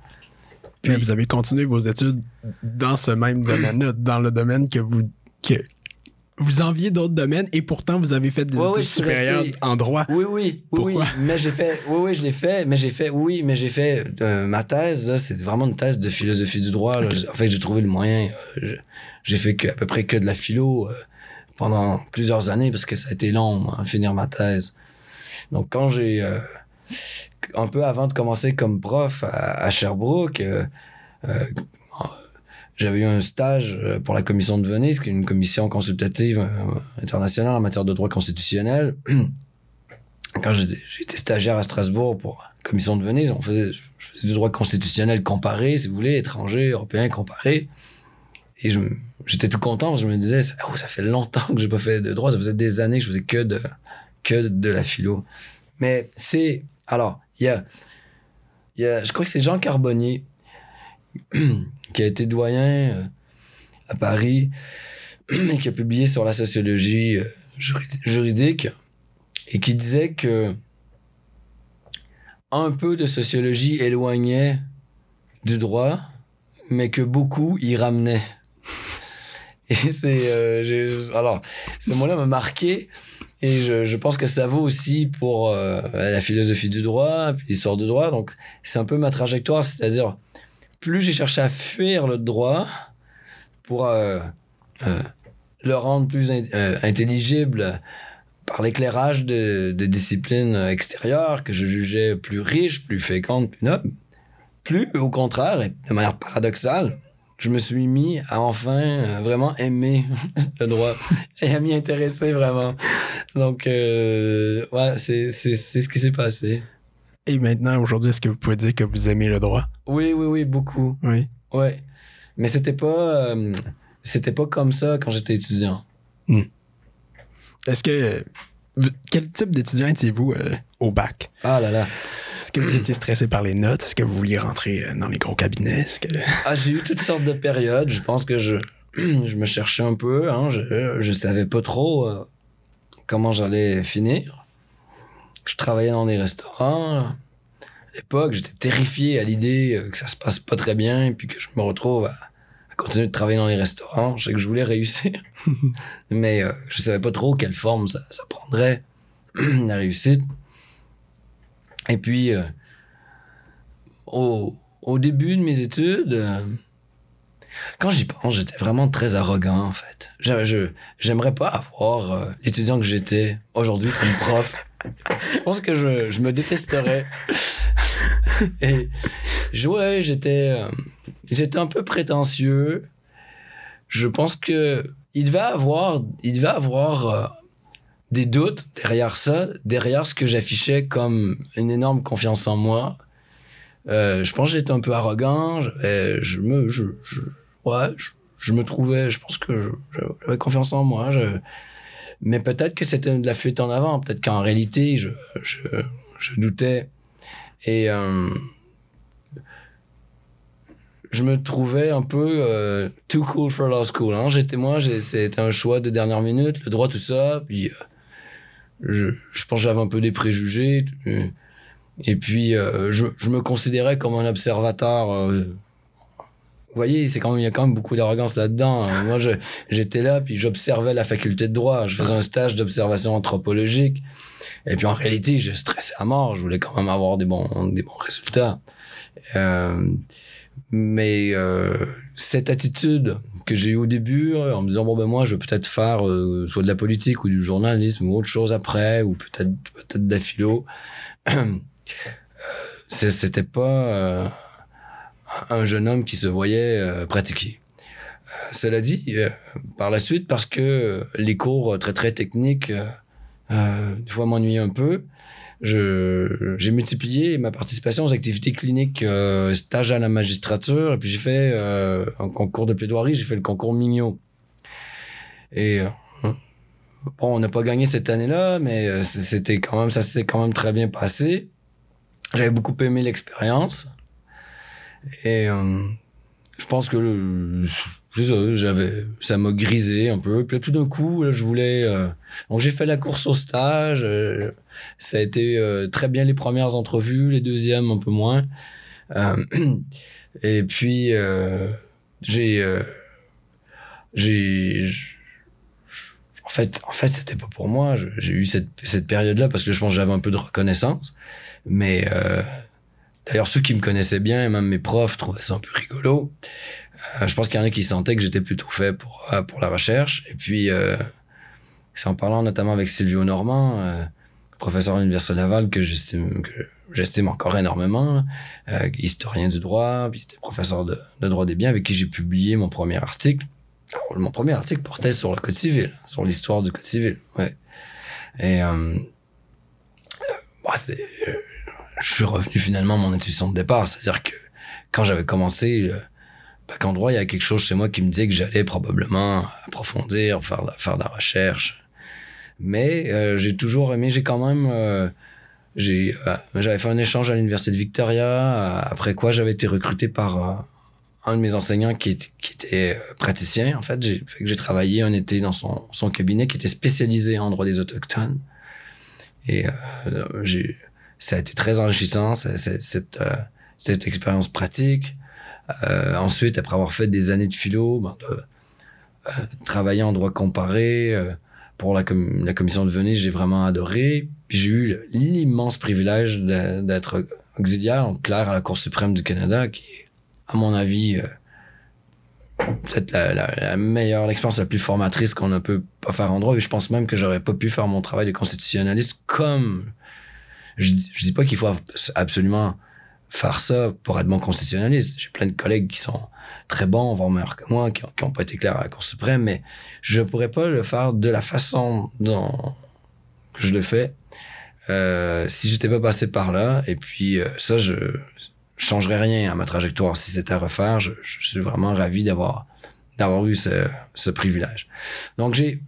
Puis vous avez continué vos études dans ce même domaine-là, dans le domaine que vous que vous enviez d'autres domaines et pourtant vous avez fait des études supérieures resté- en droit. Oui, oui, oui, oui. Mais j'ai fait, oui, oui, je l'ai fait, mais j'ai fait, oui, mais j'ai fait euh, ma thèse, là, c'est vraiment une thèse de philosophie du droit. là. En fait, j'ai trouvé le moyen. euh, j'ai fait que, à peu près que de la philo euh, pendant plusieurs années parce que ça a été long, moi, à finir ma thèse. Donc, quand j'ai, un peu avant de commencer comme prof à, à Sherbrooke, j'avais eu un stage euh, pour la commission de Venise, qui est une commission consultative euh, internationale en matière de droit constitutionnel. Quand été stagiaire à Strasbourg pour la commission de Venise, on faisait, je faisais du droit constitutionnel comparé, si vous voulez, étranger, européen comparé. Et j'étais tout content parce que je me disais, oh, ça fait longtemps que j'ai pas fait de droit, ça faisait des années que je faisais que de, que de la philo. Mais c'est, alors, il y a, y a, je crois que c'est Jean Carbonnier qui a été doyen euh, à Paris et qui a publié sur la sociologie euh, juridi- juridique et qui disait que un peu de sociologie éloignait du droit, mais que beaucoup y ramenaient. Et c'est. euh, alors, ce mot-là m'a marqué. Et je, je pense que ça vaut aussi pour la philosophie du droit, puis l'histoire du droit. Donc, c'est un peu ma trajectoire. C'est-à-dire, plus j'ai cherché à fuir le droit pour euh, euh, le rendre plus euh, intelligible par l'éclairage de, disciplines extérieures que je jugeais plus riches, plus fécondes, plus nobles, plus, au contraire, et de manière paradoxale, je me suis mis à enfin vraiment aimer le droit et à m'y intéresser vraiment. Donc, euh, c'est ce qui s'est passé. Et maintenant, aujourd'hui, est-ce que vous pouvez dire que vous aimez le droit? Oui, oui, oui, beaucoup. Oui. Ouais. Mais c'était pas, euh, c'était pas comme ça quand j'étais étudiant. Est-ce que. Quel type d'étudiant étiez-vous euh, au bac? Ah là là. Est-ce que vous étiez stressé par les notes? Est-ce que vous vouliez rentrer euh, dans les gros cabinets? Que... Ah, j'ai eu toutes sortes de périodes. Je pense que je, je me cherchais un peu. Hein. Je, je savais pas trop euh, comment j'allais finir. Je travaillais dans des restaurants. À l'époque, j'étais terrifié à l'idée euh, que ça se passe pas très bien et puis que je me retrouve à, continuer de travailler dans les restaurants. Je sais que je voulais réussir, mais euh, je savais pas trop quelle forme ça, prendrait, la réussite. Et puis, euh, au, début de mes études, euh, quand j'y pense, j'étais vraiment très arrogant, en fait. Je, j'aimerais pas avoir l'étudiant que j'étais aujourd'hui comme prof. je pense que je, me détesterais. Et ouais, j'étais, euh, j'étais un peu prétentieux. Je pense que il devait avoir, il devait avoir euh, des doutes derrière ça, derrière ce que j'affichais comme une énorme confiance en moi. Euh, je pense que j'étais un peu arrogant. Je, me, ouais, je, me trouvais, je pense que j'avais confiance en moi. Mais peut-être que c'était de la fuite en avant. Peut-être qu'en réalité, je, je, je doutais. Et euh, je me trouvais un peu euh, too cool for law school. Hein. J'étais moi, c'était un choix de dernière minute, le droit, tout ça. Puis euh, je, pense que j'avais un peu des préjugés. et puis, euh, je, je me considérais comme un observateur. Euh, vous voyez, c'est quand même, il y a quand même beaucoup d'arrogance là-dedans. hein. Moi, j'étais là, puis j'observais la faculté de droit. Je faisais un stage d'observation anthropologique. Et puis, en réalité, je stressais à mort. Je voulais quand même avoir des bons, des bons résultats. Euh, mais euh, cette attitude que j'ai eue au début, euh, en me disant, bon, ben moi, je vais peut-être faire euh, soit de la politique ou du journalisme ou autre chose après, ou peut-être peut-être de. C'est- c'était pas euh, un jeune homme qui se voyait euh, pratiquer. Euh, cela dit, euh, par la suite, parce que les cours très très techniques, des fois m'ennuyaient un peu, j'ai multiplié ma participation aux activités cliniques, stage à la magistrature, et puis j'ai fait un concours de plaidoirie, j'ai fait le concours Mignot. Et bon, on n'a pas gagné cette année-là, mais c'était quand même, ça s'est quand même très bien passé. J'avais beaucoup aimé l'expérience. Et euh, je pense que j'avais, ça m'a grisé un peu. Puis tout d'un coup, je voulais. euh, j'ai fait la course au stage. euh, ça a été très bien les premières entrevues, les deuxièmes un peu moins. Et puis j'ai, en fait, en fait, c'était pas pour moi. J'ai eu cette, cette période-là parce que je pense que j'avais un peu de reconnaissance. Mais d'ailleurs, ceux qui me connaissaient bien, et même mes profs, trouvaient ça un peu rigolo. Euh, je pense qu'il y en a qui sentaient que j'étais plutôt fait pour, euh, pour la recherche. Et puis, euh, c'est en parlant notamment avec Silvio Normand, euh, professeur à l'Université Laval, que j'estime, encore énormément, euh, historien du droit, puis était professeur de, droit des biens, avec qui j'ai publié mon premier article. Alors, mon premier article portait sur le Code civil, sur l'histoire du Code civil. Ouais. Et euh, je suis revenu finalement à mon intuition de départ. C'est-à-dire que quand j'avais commencé le bac en droit, il y a quelque chose chez moi qui me disait que j'allais probablement approfondir, faire, faire de la recherche. Mais euh, j'ai toujours aimé, j'ai quand même... euh, euh, j'avais fait un échange à l'université de Victoria, euh, après quoi j'avais été recruté par euh, un de mes enseignants qui, était- euh, praticien. En fait, j'ai travaillé un été dans son, son cabinet qui était spécialisé en droit des autochtones. Et euh, j'ai, ça a été très enrichissant, euh, cette expérience pratique. Euh, ensuite, après avoir fait des années de philo, ben, de, euh, travailler en droit comparé pour la, com- la commission de Venise, j'ai vraiment adoré. J'ai eu l'immense privilège d'être auxiliaire en clerc à la Cour suprême du Canada, qui est, à mon avis, peut-être la meilleure, l'expérience la plus formatrice qu'on ne peut pas faire en droit. Et je pense même que j'aurais pas pu faire mon travail de constitutionnaliste comme. Je, je dis pas qu'il faut absolument faire ça pour être bon constitutionnaliste. J'ai plein de collègues qui sont très bons, voire meilleurs que moi, qui n'ont pas été clairs à la Cour suprême, mais je pourrais pas le faire de la façon dont je le fais euh, si j'étais pas passé par là. Et puis euh, ça, je je changerais rien à ma trajectoire. Si c'était à refaire, je, suis vraiment ravi d'avoir eu ce, privilège. Donc j'ai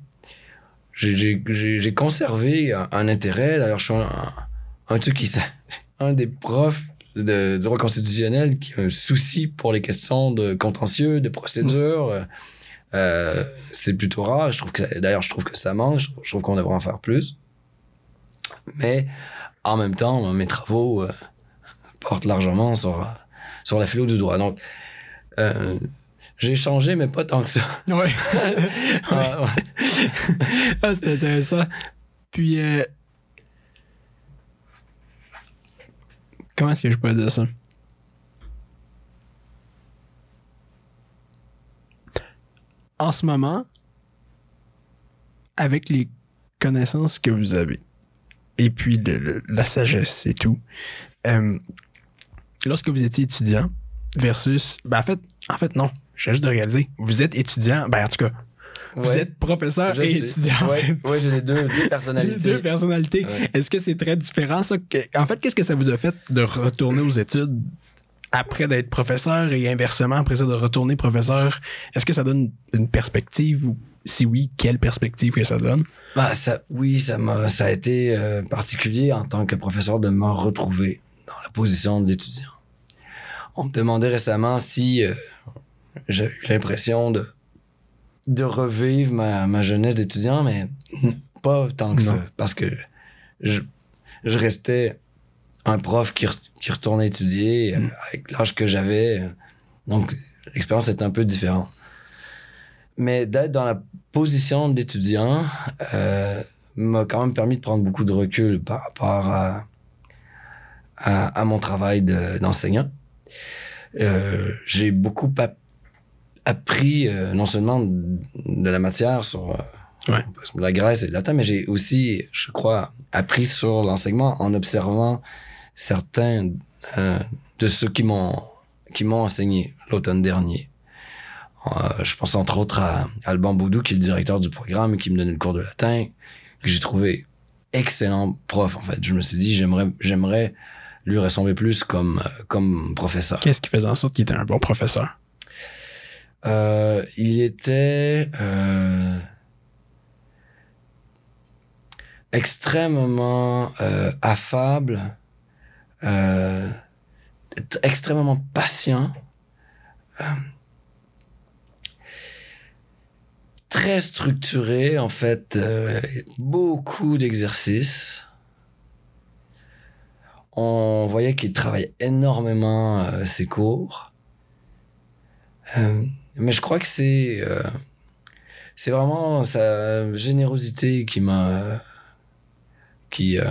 conservé un, intérêt. D'ailleurs, je suis un truc qui un des profs de droit constitutionnel qui a un souci pour les questions de contentieux, de procédure. Euh, euh, c'est plutôt rare. Je trouve que d'ailleurs, je trouve que ça manque. Je, je trouve qu'on devrait en faire plus. Mais en même temps, mes travaux euh, portent largement sur, sur la philo du droit. Donc, euh, j'ai changé, mais pas tant que ça. Ouais. Ah, ouais. ah, c'est intéressant. Puis, euh, comment est-ce que je pourrais dire ça? En ce moment, avec les connaissances que vous avez, et puis la sagesse et tout, euh, lorsque vous étiez étudiant versus... Ben, en fait, en fait, non. J'ai juste de réaliser. Vous êtes étudiant, ben, en tout cas, vous Ouais. êtes professeur Je et sais. étudiant. Ouais, j'ai les deux, deux Les personnalités. deux personnalités. Ouais. Est-ce que c'est très différent, ça? En fait, qu'est-ce que ça vous a fait de retourner aux études après d'être professeur et inversement, après ça, de retourner professeur? Est-ce que ça donne une perspective ou si oui, quelle perspective que ça donne? Bah, ça, oui, ça m'a, ça a été euh, particulier en tant que professeur de me retrouver dans la position de l'étudiant. On me demandait récemment si euh, j'avais eu l'impression de, de revivre ma, ma jeunesse d'étudiant, mais pas tant que Non. ça, parce que je, je restais un prof qui, re- qui retournait étudier euh, avec l'âge que j'avais. euh, Donc, l'expérience est un peu différente. Mais d'être dans la position d'étudiant euh, m'a quand même permis de prendre beaucoup de recul par rapport à, à, à mon travail de- d'enseignant. Euh, J'ai beaucoup ap- appris euh, non seulement de, la matière sur euh, Ouais. la Grèce et le latin, mais j'ai aussi, je crois, appris sur l'enseignement en observant certains euh, de ceux qui m'ont qui m'ont enseigné l'automne dernier. Je pense entre autres à Alban Boudou, qui est le directeur du programme et qui me donnait le cours de latin, que j'ai trouvé excellent prof, en fait. Je me suis dit, j'aimerais, j'aimerais lui ressembler plus comme, comme professeur. Qu'est-ce qui faisait en sorte qu'il était un bon professeur? Euh, il était euh, extrêmement euh, affable, extrêmement patient, très structuré en fait, beaucoup d'exercices. On voyait qu'il travaillait énormément ses cours. Mais je crois que c'est euh, c'est vraiment sa générosité qui m'a qui euh,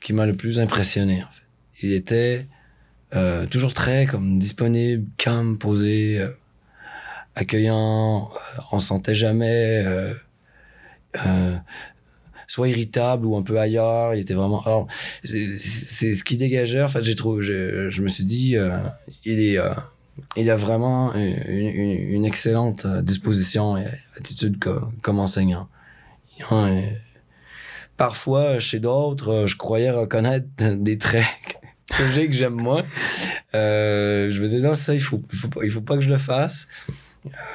qui m'a le plus impressionné. Il était euh, toujours très comme disponible, calme, posé, accueillant. on sentait jamais soit irritable ou un peu ailleurs. Il était vraiment. Alors c'est ce qui dégageait. En fait, j'ai trouvé. Je, me suis dit, il est il a vraiment une, une- une excellente euh, disposition et attitude co- comme enseignant. Y parfois, chez d'autres, euh, je croyais reconnaître des traits que j'ai que j'aime moins. Euh, je me disais, non, ça, il faut, il faut, pas, il faut pas que je le fasse.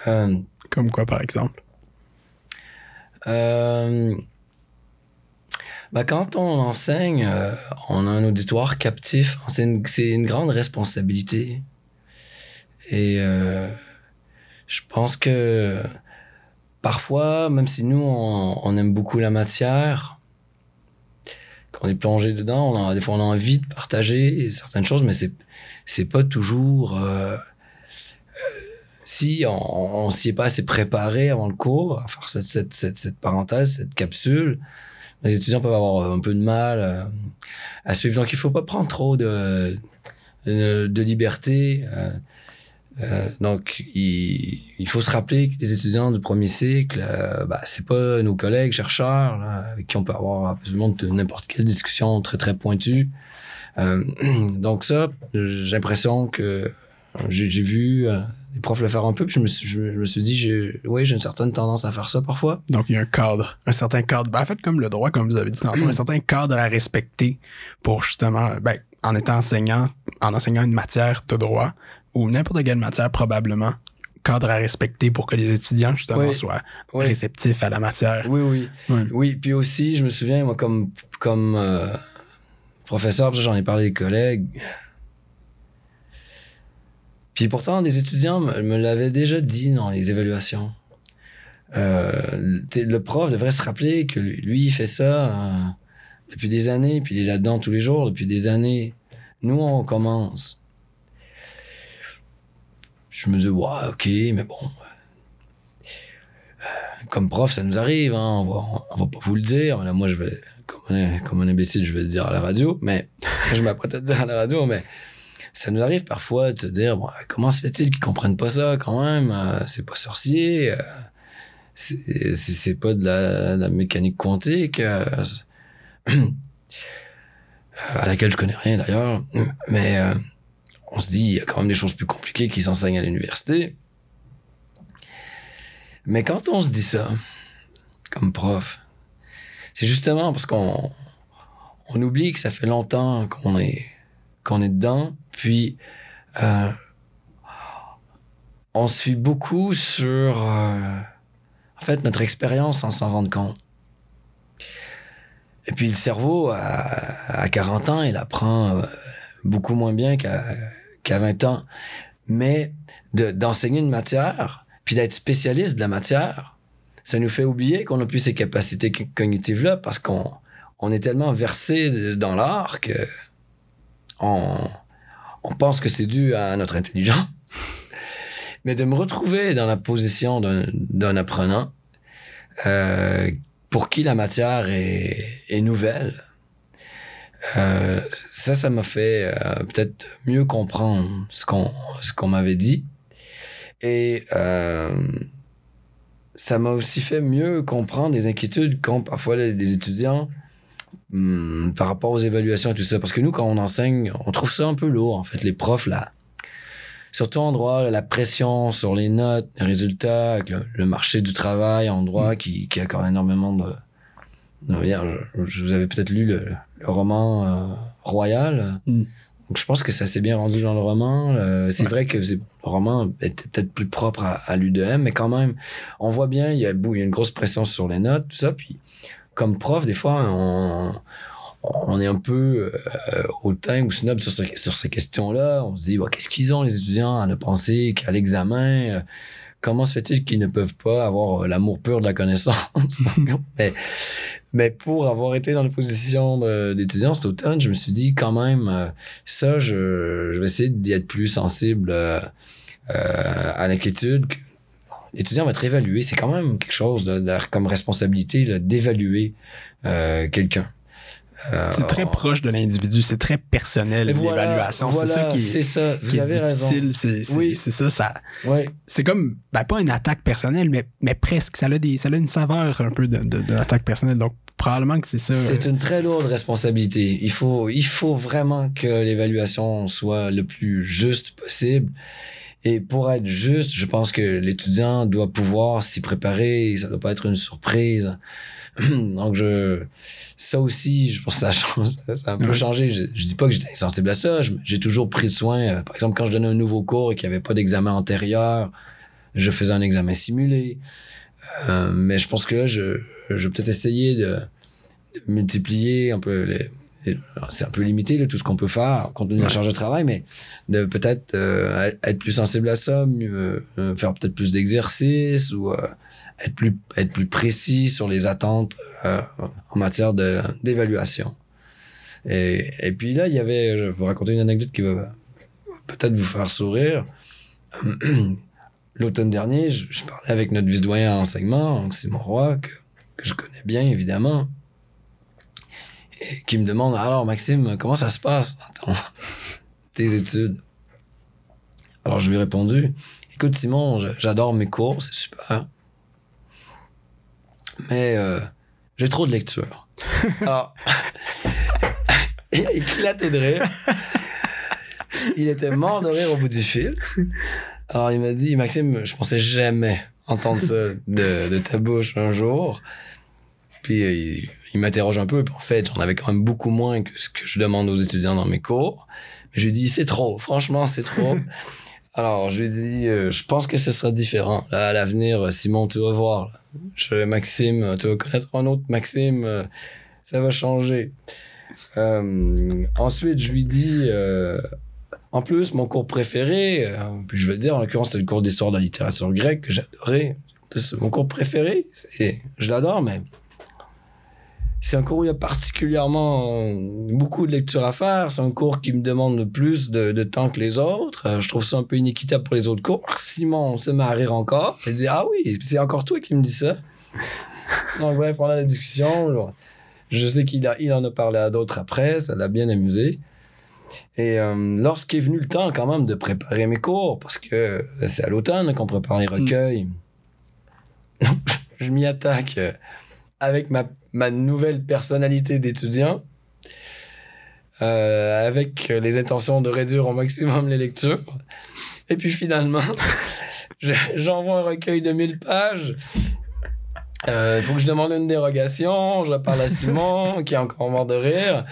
Euh, Comme quoi, par exemple? euh, ben, quand on enseigne, on a un auditoire captif. C'est une, c'est une grande responsabilité. Et euh, je pense que parfois, même si nous, on, aime beaucoup la matière, quand on est plongé dedans, on a, des fois, on a envie de partager certaines choses, mais c'est, c'est pas toujours. euh, euh, si on, on s'y est pas assez préparé avant le cours, à faire cette, cette, cette, parenthèse, cette capsule, les étudiants peuvent avoir un peu de mal à suivre. Donc, il faut pas prendre trop de, de liberté. Euh, euh, donc, il, il faut se rappeler que les étudiants du premier cycle, euh, bah, c'est pas nos collègues chercheurs là, avec qui on peut avoir absolument n'importe quelle discussion très très pointue. Euh, donc ça, j'ai l'impression que j'ai j'ai vu euh, les profs le faire un peu, puis je me suis, je, me- je me suis dit, oui, j'ai une certaine tendance à faire ça parfois. Donc, il y a un cadre, un certain cadre. Ben, en fait, comme le droit, comme vous avez dit tantôt, un certain cadre à respecter pour justement, ben, en étant enseignant, en enseignant une matière de droit ou n'importe quelle matière probablement, cadre à respecter pour que les étudiants justement Oui. soient Oui. réceptifs à la matière. Oui, oui. Oui, puis aussi, je me souviens, moi, comme, comme euh, professeur, j'en ai parlé des collègues. Puis pourtant, des étudiants me, me l'avaient déjà dit dans les évaluations. Euh, le prof devrait se rappeler que lui, lui, il fait ça euh, depuis des années, puis il est là-dedans tous les jours depuis des années. Nous, on commence. Je me dis, ouais, ok, mais bon, comme prof, ça nous arrive, hein, on, va, on va pas vous le dire. Là, moi, je vais, comme un, comme un imbécile, je vais le dire à la radio, mais je m'apprête à le dire à la radio, mais ça nous arrive parfois de se dire, comment se fait-il qu'ils comprennent pas ça quand même? Euh, c'est pas sorcier, euh, c'est pas de la, de la mécanique quantique, euh, à laquelle je connais rien d'ailleurs, mais euh, on se dit, il y a quand même des choses plus compliquées qui s'enseignent à l'université. Mais quand on se dit ça, comme prof, c'est justement parce qu'on on oublie que ça fait longtemps qu'on est qu'on est dedans, puis euh, on se fie beaucoup sur euh, en fait notre expérience sans s'en rendre compte. Et puis le cerveau à, à 40 ans, il apprend euh, beaucoup moins bien qu'à qu'à 20 ans, mais de- d'enseigner une matière puis d'être spécialiste de la matière, ça nous fait oublier qu'on a plus ces capacités co- cognitives-là parce qu'on on est tellement versé dans l'art que on, pense que c'est dû à notre intelligence. Mais de me retrouver dans la position d'un apprenant euh, pour qui la matière est nouvelle, euh, ça, ça m'a fait euh, peut-être mieux comprendre ce qu'on ce qu'on m'avait dit. Et euh, ça m'a aussi fait mieux comprendre les inquiétudes qu'ont parfois les, les étudiants hum, par rapport aux évaluations et tout ça. Parce que nous, quand on enseigne, on trouve ça un peu lourd, en fait, les profs, là. Surtout en droit, la pression sur les notes, les résultats, avec le, le marché du travail en droit qui, qui accorde énormément de... je, vous avais peut-être lu le, le roman euh, Royal. Mm. Donc, je pense que ça s'est bien rendu dans le roman. Euh, c'est Ouais. vrai que c'est- le roman était peut-être plus propre à, à l'UDM, mais quand même, on voit bien, il y, a, beau- il y a une grosse pression sur les notes, tout ça. Puis, comme prof, des fois, on, on est un peu euh, hautain ou snob sur, ces- sur ces questions-là. On se dit, qu'est-ce qu'ils ont, les étudiants, à ne penser qu'à l'examen? Comment se fait-il qu'ils ne peuvent pas avoir euh, l'amour pur de la connaissance? mais, mais pour avoir été dans la position d'étudiant cet automne, je me suis dit, quand même, euh, ça, je, je vais essayer d'y être plus sensible euh, à l'inquiétude. L'étudiant va être évalué. C'est quand même quelque chose de, de- comme responsabilité d'évaluer euh, quelqu'un. Euh, C'est très proche de l'individu, c'est très personnel, voilà, l'évaluation. voilà, c'est ça qui est, ça. Vous qui est difficile. C'est Oui. ça, ça. C'est comme, ben, pas une attaque personnelle, mais, mais presque. Ça a, des, ça a une saveur un peu de, de, de l'attaque personnelle. Donc, probablement que c'est ça. C'est une très lourde responsabilité. Il faut, il faut vraiment que l'évaluation soit le plus juste possible. Et pour être juste, je pense que l'étudiant doit pouvoir s'y préparer. Ça doit pas être une surprise. Donc, je, ça aussi, je pense que ça, change, ça, a un peu Ouais. changé. Je, je dis pas que j'étais insensible à ça. J'ai toujours pris soin. Par exemple, quand je donnais un nouveau cours et qu'il n'y avait pas d'examen antérieur, je faisais un examen simulé. Euh, mais je pense que là, je, je vais peut-être essayer de, de multiplier un peu les- c'est un peu limité là, tout ce qu'on peut faire compte tenu de la charge de travail mais de peut-être euh, être- plus sensible à ça mieux, euh, faire peut-être plus d'exercices ou euh, être plus être plus précis sur les attentes en matière de d'évaluation. Et, et puis là il y avait je vais vous raconter une anecdote qui va peut-être vous faire sourire. L'automne dernier, je, je parlais avec notre vice-doyen à l'enseignement, Simon Roy, que, que je connais bien évidemment, qui me demande Alors, Maxime, comment ça se passe? Dans ton- tes études Alors, je lui ai répondu Écoute, Simon, j'adore mes cours, c'est super. Mais euh, j'ai trop de lecture. Alors, il a éclaté de rire. Il était mort de rire au bout du fil. Alors, il m'a dit Maxime, je pensais jamais entendre ça de, de ta bouche un jour. Puis, euh, il, il m'interroge un peu. En fait, j'en avais quand même beaucoup moins que ce que je demande aux étudiants dans mes cours. Mais je lui dit C'est trop, franchement, c'est trop. Alors, je lui dit, euh, je pense que ce sera différent. Là, à l'avenir, euh, Simon, tu vas voir. là. Je, Maxime, tu vas connaître un autre Maxime. euh, ça va changer. Euh, ensuite, je lui dis, en plus, mon cours préféré, puis je vais le dire, en l'occurrence, c'est le cours d'histoire de la littérature grecque que j'adorais. Mon cours préféré. Je l'adore, mais c'est un cours où il y a particulièrement beaucoup de lectures à faire. C'est un cours qui me demande le plus de, de temps que les autres. Euh, je trouve ça un peu inéquitable pour les autres cours. Simon se met à rire encore. Il dit Ah oui, c'est encore toi qui me dis ça. Donc, bref, on a la discussion. Je sais qu'il il en a parlé à d'autres après. Ça l'a bien amusé. Et euh, lorsqu'est venu le temps, quand même, de préparer mes cours, parce que c'est à l'automne qu'on prépare les recueils, je m'y attaque avec ma, ma nouvelle personnalité d'étudiant, euh, avec les intentions de réduire au maximum les lectures. Et puis finalement, je- j'envoie un recueil de 1000 pages. Euh, Il faut que je demande une dérogation. Je parle à Simon, qui est encore mort de rire.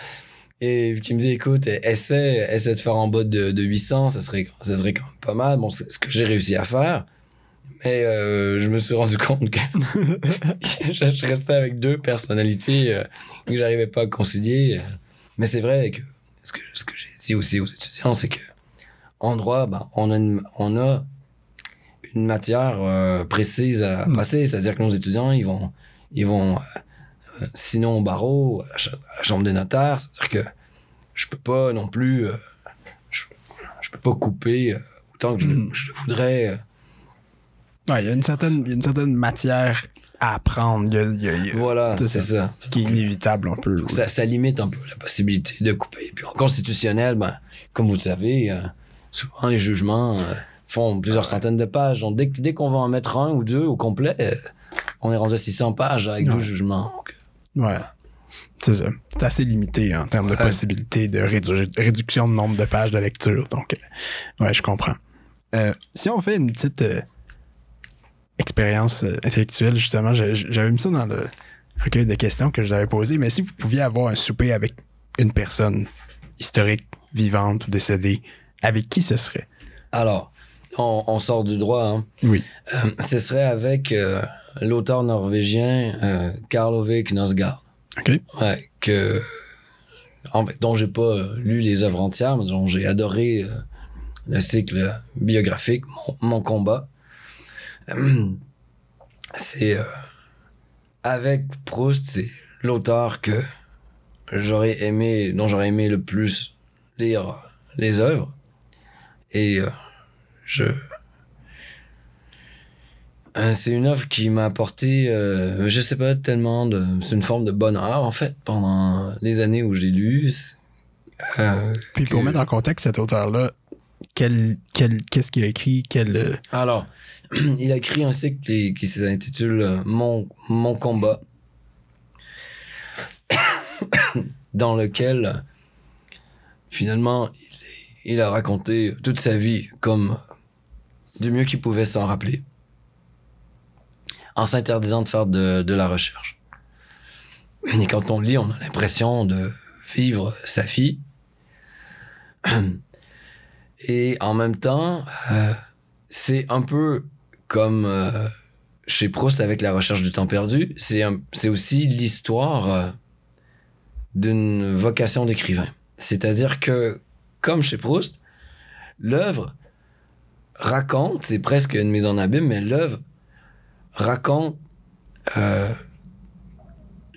Et qui me dit, écoute, essaie, essaie de faire en bas de, de 800, ça serait, ça serait quand même pas mal. Bon, c'est ce que j'ai réussi à faire. Mais euh, je me suis rendu compte que je, restais avec deux personnalités euh, que j'arrivais pas à concilier. Mais c'est vrai que ce que, ce que j'ai dit aussi aux étudiants, c'est que en droit, ben, on, a une, on a une matière euh, précise à Mm. passer. C'est-à-dire que nos étudiants, ils vont, ils vont euh, euh, sinon au barreau, à, la chambre des notaires. C'est-à-dire que je peux pas non plus, euh, je, je peux pas couper euh, autant que je, le- Mm. je le voudrais. Ouais, il y a une certaine, une certaine matière à apprendre. Il y a- il y a- il y a- Voilà, c'est c'est ça. qui est inévitable un peu. Ça, ça limite un peu la possibilité de couper. Puis en constitutionnel, ben, comme vous le savez, euh, souvent les jugements euh, font plusieurs centaines de pages. Donc dès, dès qu'on va en mettre un ou deux au complet, euh, on est rendu à 600 pages avec Ouais. deux jugements. Donc, Ouais. C'est ça. C'est assez limité en termes de Ouais. possibilités de rédu- réduction de nombre de pages de lecture. Donc, ouais, je comprends. Si on fait une petite expérience euh, intellectuelle, justement, j'avais mis ça dans le recueil de questions que je vous avais posé, mais si vous pouviez avoir un souper avec une personne historique, vivante ou décédée, avec qui ce serait? Alors, on, on sort du droit. Hein. Oui. Euh, ce serait avec euh, l'auteur norvégien euh, Karl Ove Knausgaard. OK. Ouais, que, en fait, dont j'ai pas lu les œuvres entières, mais dont j'ai adoré le cycle biographique, mon, Mon combat. C'est euh, avec Proust, c'est l'auteur que j'aurais aimé, dont j'aurais aimé le plus lire les œuvres. Et euh, je euh, c'est une œuvre qui m'a apporté, euh, je sais pas tellement, de, c'est une forme de bonheur en fait pendant les années où je l'ai lu. Euh, Puis pour que- mettre en contexte cet auteur-là, quel, quel, qu'est-ce qu'il a écrit? Quel, euh, Alors, il a écrit un cycle qui, s'intitule euh, Mon, Mon combat, dans lequel finalement il, a raconté toute sa vie comme du mieux qu'il pouvait s'en rappeler, en s'interdisant de faire de, de la recherche. Et quand on lit, on a l'impression de vivre sa vie. Et en même temps, euh, c'est un peu comme euh, chez Proust avec la recherche du temps perdu. C'est aussi l'histoire euh, d'une vocation d'écrivain. C'est-à-dire que, comme chez Proust, l'œuvre raconte, c'est presque une mise en abîme, mais l'œuvre raconte euh,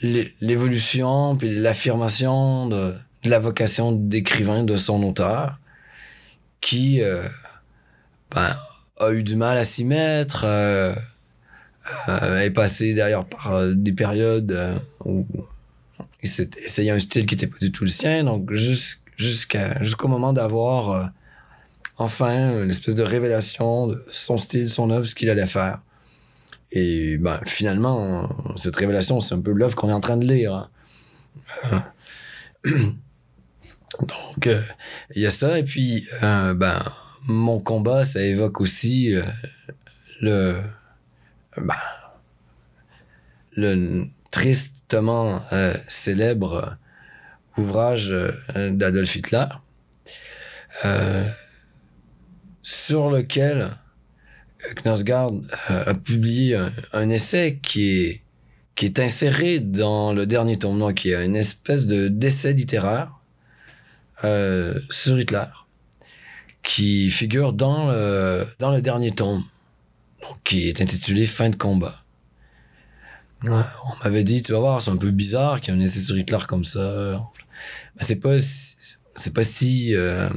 l'é- l'évolution puis l'affirmation de, la vocation d'écrivain de son auteur qui ben, a eu du mal à s'y mettre, euh, euh, est passé d'ailleurs par euh, des périodes euh, où il s'est essayé un style qui n'était pas du tout le sien, donc jusqu'au moment d'avoir enfin une espèce de révélation de son style, son œuvre, ce qu'il allait faire. Et ben, finalement, cette révélation, c'est un peu l'œuvre qu'on est en train de lire. hein. Donc, il y a ça. Et puis, ben, mon combat, ça évoque aussi euh, le, ben, le tristement euh, célèbre ouvrage euh, d'Adolf Hitler, sur lequel Knausgaard a publié un, essai qui est, inséré dans le dernier donc qui est une espèce de d'essai littéraire sur Hitler, qui figure dans le, dans le dernier tome, donc qui est intitulé Fin de combat. On m'avait dit, tu vas voir, c'est un peu bizarre qu'il y ait un essai sur Hitler comme ça. Mais c'est pas, si- c'est pas si euh,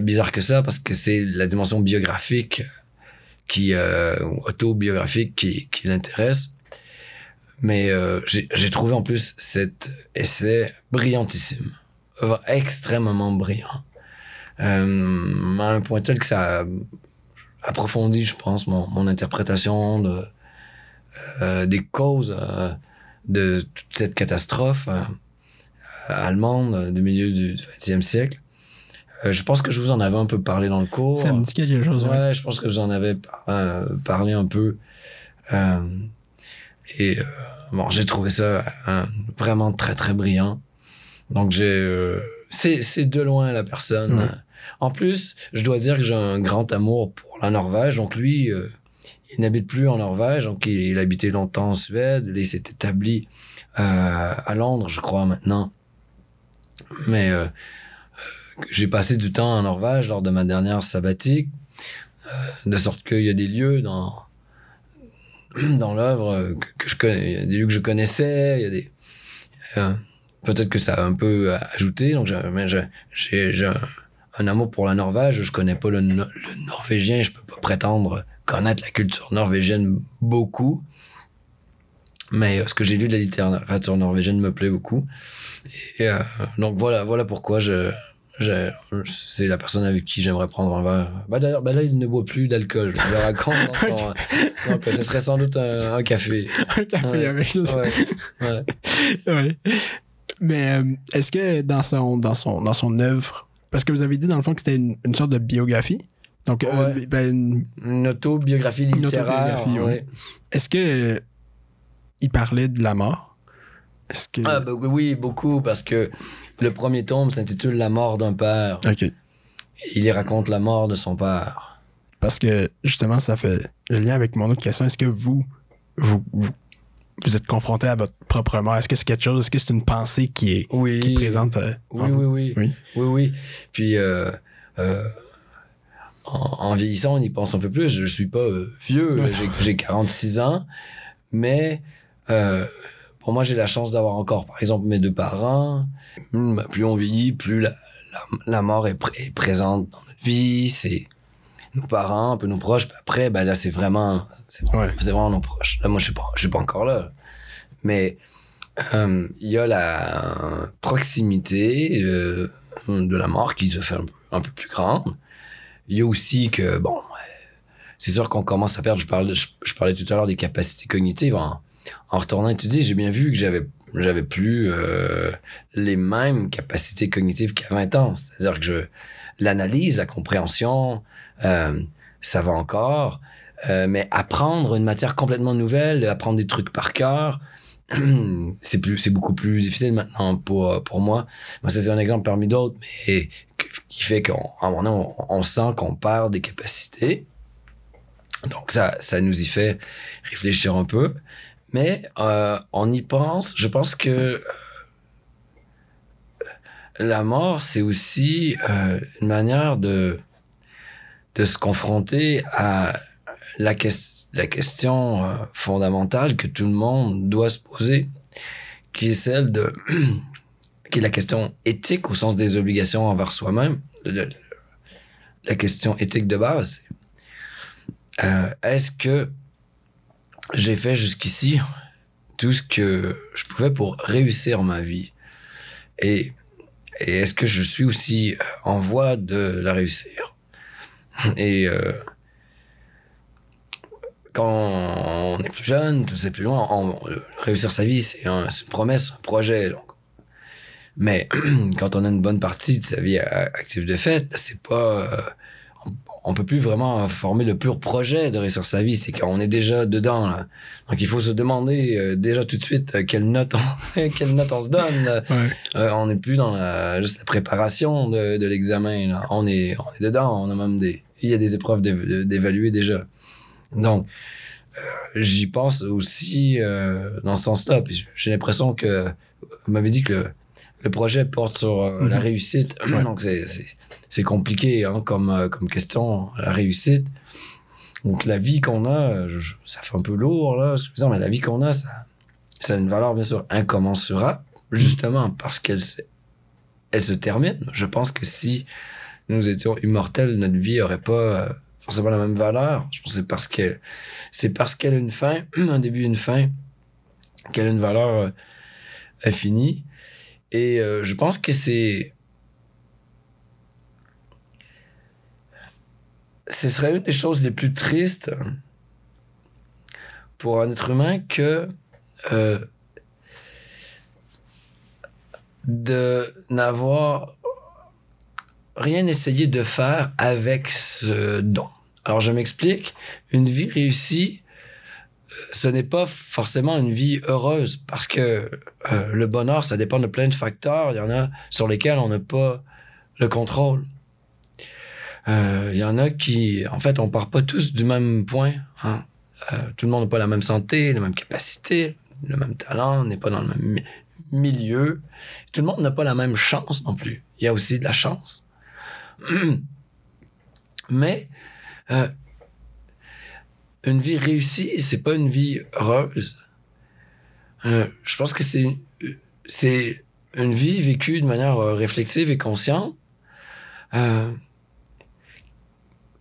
bizarre que ça parce que c'est la dimension biographique qui, euh, autobiographique qui, qui l'intéresse. Mais euh, j'ai trouvé en plus cet essai brillantissime, extrêmement brillant. Euh, à un point tel que ça a approfondi, je pense, mon, mon interprétation de, euh, des causes euh, de toute cette catastrophe euh, allemande du milieu du XXe siècle. Euh, je pense que je vous en avais un peu parlé dans le cours. Ça me dit quelque chose, ouais. Ouais, je pense que j'en avais euh, parlé un peu. Euh, et euh, bon, j'ai trouvé ça euh, vraiment très très brillant. Donc j'ai, euh, c'est c'est de loin la personne. Ouais. En plus, je dois dire que j'ai un grand amour pour la Norvège. Donc lui, euh, il n'habite plus en Norvège. Donc il, il habitait longtemps en Suède. Il s'est établi euh, à Londres, je crois maintenant. Mais euh, j'ai passé du temps en Norvège lors de ma dernière sabbatique, de sorte qu'il y a des lieux dans dans l'œuvre que, je des lieux que je connaissais, il y a des peut-être que ça a un peu ajouté. Donc j'ai un, amour pour la Norvège. Je connais pas le, no- le norvégien, je peux pas prétendre connaître la culture norvégienne beaucoup. Mais euh, ce que j'ai lu de la littérature norvégienne me plaît beaucoup. Et euh, donc voilà, voilà pourquoi je, je c'est la personne avec qui j'aimerais prendre un verre. Bah d'ailleurs, bah là il ne boit plus d'alcool. Je le raconte. dans son- donc euh, ce serait sans doute un, un café. Un café Ouais. avec ça. Ouais, ouais. Ouais. Mais est-ce que dans son, dans, son, dans son œuvre, parce que vous avez dit dans le fond que c'était une, une sorte de biographie, donc euh, ben, une- Une autobiographie Une littéraire. autobiographie, ouais. ouais. est-ce que euh, il parlait de la mort? Est-ce que. Ah, bah oui, beaucoup, parce que le premier tome s'intitule La mort d'un père. Ok. Il y raconte la mort de son père. Parce que justement, ça fait le lien avec mon autre question. Est-ce que vous, vous, vous, vous êtes confronté à votre propre mort? Est-ce que c'est quelque chose? Est-ce que c'est une pensée qui est, Oui. qui présente? euh, Oui, oui, oui. Oui. Oui, oui. Puis, euh, euh, en, en vieillissant, on y pense un peu plus. Je suis pas euh, vieux, j'ai, j'ai 46 ans, mais pour moi, j'ai la chance d'avoir encore, par exemple, mes deux parents. Hum, plus on vieillit, plus la, la, la mort est, pr- est présente dans notre vie. C'est nos parents, un peu nos proches. Après, ben là, c'est vraiment, c'est vraiment, Ouais. vraiment nos proches. Là, moi, je suis pas, je suis pas encore là. Mais euh, il y a la proximité euh, de la mort qui se fait un peu, un peu plus grande. Il y a aussi que, bon, euh, c'est sûr qu'on commence à perdre, je parlais, je, je parlais tout à l'heure des capacités cognitives. En, en retournant étudier, j'ai bien vu que j'avais j'avais plus euh, les mêmes capacités cognitives qu'à 20 ans. C'est-à-dire que je l'analyse, la compréhension, euh, ça va encore. Euh, mais apprendre une matière complètement nouvelle, apprendre des trucs par cœur, c'est plus c'est beaucoup plus difficile maintenant pour pour moi. Moi c'est un exemple parmi d'autres mais qui fait qu'à un moment donné on, on sent qu'on perd des capacités. Donc ça ça nous y fait réfléchir un peu. Mais euh, on y pense. Je pense que euh, la mort c'est aussi euh, une manière de de se confronter à la, ques- la question euh, fondamentale que tout le monde doit se poser, qui est celle de, qui est la question éthique au sens des obligations envers soi-même, la question éthique de base. Euh, Est-ce que j'ai fait jusqu'ici tout ce que je pouvais pour réussir ma vie? Et, est-ce que je suis aussi en voie de la réussir? Et euh, quand on est plus jeune, tout c'est plus loin, on- réussir sa vie, c'est un- c'est une promesse, un projet. donc. Mais quand on a une bonne partie de sa vie euh, active de fait, c'est pas. euh, on, on peut plus vraiment former le pur projet de réussir sa vie, c'est qu'on est déjà dedans. Là. Donc il faut se demander euh, déjà tout de suite euh, quelle note on, quelle note on se donne. Ouais. Euh, on n'est plus dans la, juste la préparation de, de l'examen. On est, on est dedans. On a même des, il y a des épreuves d'év- d'évaluer déjà. Donc, euh, j'y pense aussi euh, dans ce sens-là. J'ai l'impression que vous m'avez dit que le, le projet porte sur euh, Mhm. la réussite. Donc, c'est, compliqué hein, comme, comme question, la réussite. Donc, la vie qu'on a, je- ça fait un peu lourd, là, ce que je veux dire, mais la vie qu'on a, ça, ça a une valeur, bien sûr, incommensurable, justement parce qu'elle se, elle se termine. Je pense que si nous étions immortels, notre vie aurait pas euh, forcément la même valeur. Je pense que c'est parce que c'est parce qu'elle a une fin, un début, une fin, qu'elle a une valeur euh, infinie. Et euh, je pense que c'est ce serait une des choses les plus tristes pour un être humain que euh, de n'avoir rien essayé de faire avec ce don. Alors je m'explique, une vie réussie, euh, ce n'est pas forcément une vie heureuse parce que euh, le bonheur, ça dépend de plein de facteurs. Il y en a sur lesquels on n'a pas le contrôle. Euh, Il y en a qui, en fait, on part pas tous du même point. hein. Tout le monde n'a pas la même santé, la même capacité, le même talent, on n'est pas dans le même mi- milieu. Tout le monde n'a pas la même chance non plus. Il y a aussi de la chance. Mais euh, une vie réussie, c'est pas une vie heureuse. Euh, je pense que c'est c'est une vie vécue de manière euh, réflexive et consciente,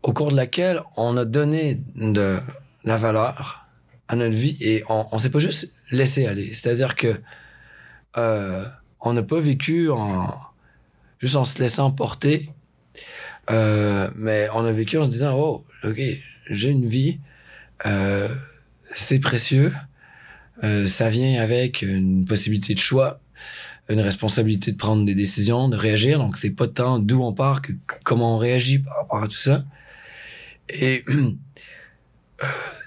au cours de laquelle on a donné de la valeur à notre vie et on, on s'est pas juste laissé aller. C'est-à-dire que on n'a pas vécu en juste en se laissant porter, euh, mais on a vécu en se disant oh ok j'ai une vie, euh, c'est précieux, euh, ça vient avec une possibilité de choix, une responsabilité de prendre des décisions, de réagir. Donc c'est pas tant d'où on part que, comment on réagit par rapport à tout ça. Et euh,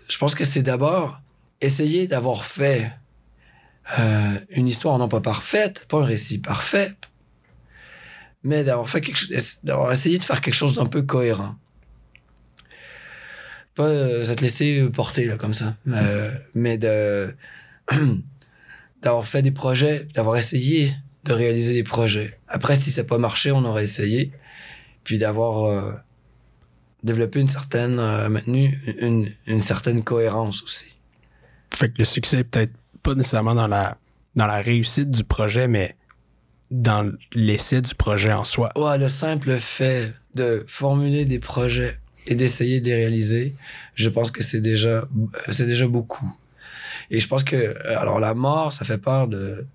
je pense que c'est d'abord essayer d'avoir fait euh, une histoire non pas parfaite, pas un récit parfait, mais d'avoir fait d'avoir essayé de faire quelque chose d'un peu cohérent. Pas euh, ça te laisser porter là, comme ça, euh, mais de d'avoir fait des projets, d'avoir essayé de réaliser des projets. Après, si ça n'a pas marché, on aurait essayé, puis d'avoir euh, développé une certaine euh, maintenu une, une certaine cohérence aussi. Fait que le succès est peut-être pas nécessairement dans la, dans la réussite du projet, mais dans l'essai du projet en soi. Ouais, le simple fait de formuler des projets et d'essayer de les réaliser, je pense que c'est déjà, c'est déjà beaucoup. Et je pense que, euh, alors la mort, ça fait peur de,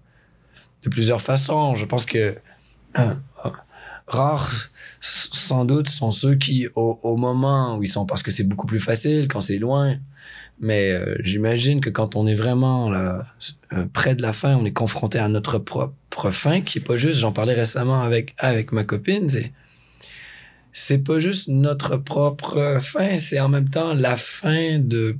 de plusieurs façons. Je pense que euh, rares, sans doute, sont ceux qui, au, au moment où ils sont, parce que c'est beaucoup plus facile quand c'est loin. Mais euh, j'imagine que quand on est vraiment là, euh, près de la fin, on est confronté à notre propre fin, qui est pas juste, j'en parlais récemment avec, avec ma copine, c'est c'est pas juste notre propre fin, c'est en même temps la fin de,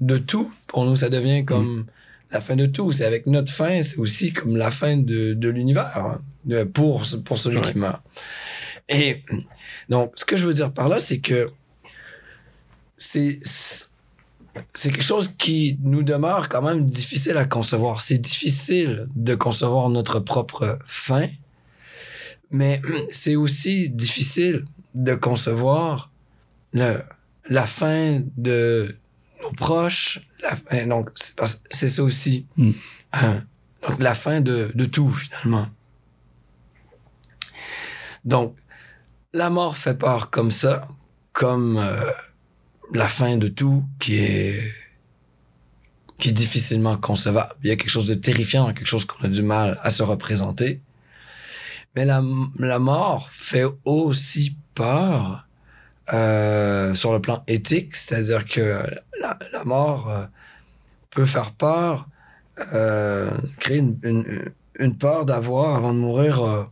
de tout. Pour nous, ça devient comme la fin de tout. C'est avec notre fin, c'est aussi comme la fin de, de l'univers hein, pour, pour celui Ouais. qui meurt. Et donc, ce que je veux dire par là, c'est que c'est c'est quelque chose qui nous demeure quand même difficile à concevoir. C'est difficile de concevoir notre propre fin, mais c'est aussi difficile de concevoir le, la fin de nos proches. La fin, donc, c'est ça aussi. Mm. Hein. Donc, la fin de, de tout, finalement. Donc, la mort fait peur comme ça, comme euh, la fin de tout qui est qui est difficilement concevable. Il y a quelque chose de terrifiant, quelque chose qu'on a du mal à se représenter. Mais la, la mort fait aussi peur euh, sur le plan éthique, c'est-à-dire que la, la mort euh, peut faire peur, euh, créer une, une, une peur d'avoir, avant de mourir,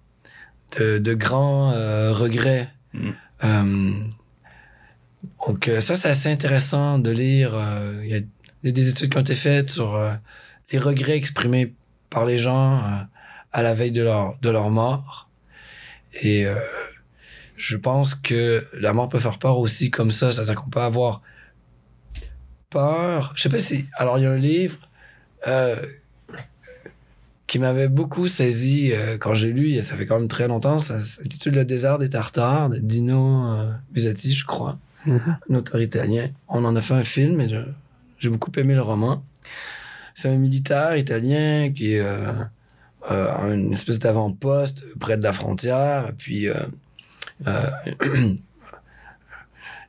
de, de grands regrets. Mm. Donc euh, ça, c'est assez intéressant de lire. euh, Il y, a- des études qui ont été faites sur euh, les regrets exprimés par les gens à la veille de leur, de leur mort. Et je pense que la mort peut faire peur aussi comme ça. Ça qu'on peut avoir peur. Je sais pas si... Alors, il y a un livre qui m'avait beaucoup saisi quand j'ai lu, ça fait quand même très longtemps. Ça s'intitule Le désert des Tartares de Dino Buzzati, je crois, Un auteur italien. On en a fait un film et j'ai beaucoup aimé le roman. C'est un militaire italien qui est euh, euh, une espèce d'avant-poste près de la frontière. Puis, euh,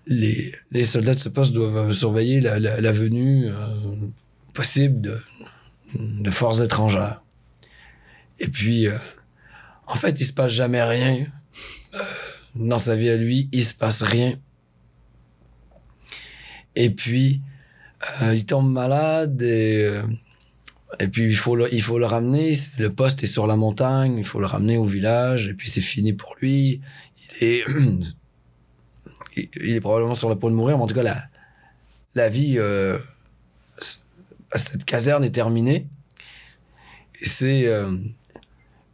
les, les soldats de ce poste doivent surveiller la, la- venue possible de, de forces étrangères. Et puis, en fait, il se passe jamais rien. Dans sa vie à lui, il se passe rien. Et puis, euh, il tombe malade et, euh, et puis il faut, le, il faut le ramener. Le poste est sur la montagne, il faut le ramener au village et puis c'est fini pour lui. Il est, il est probablement sur le point de mourir, mais en tout cas, la, la vie euh, à cette caserne est terminée. Et c'est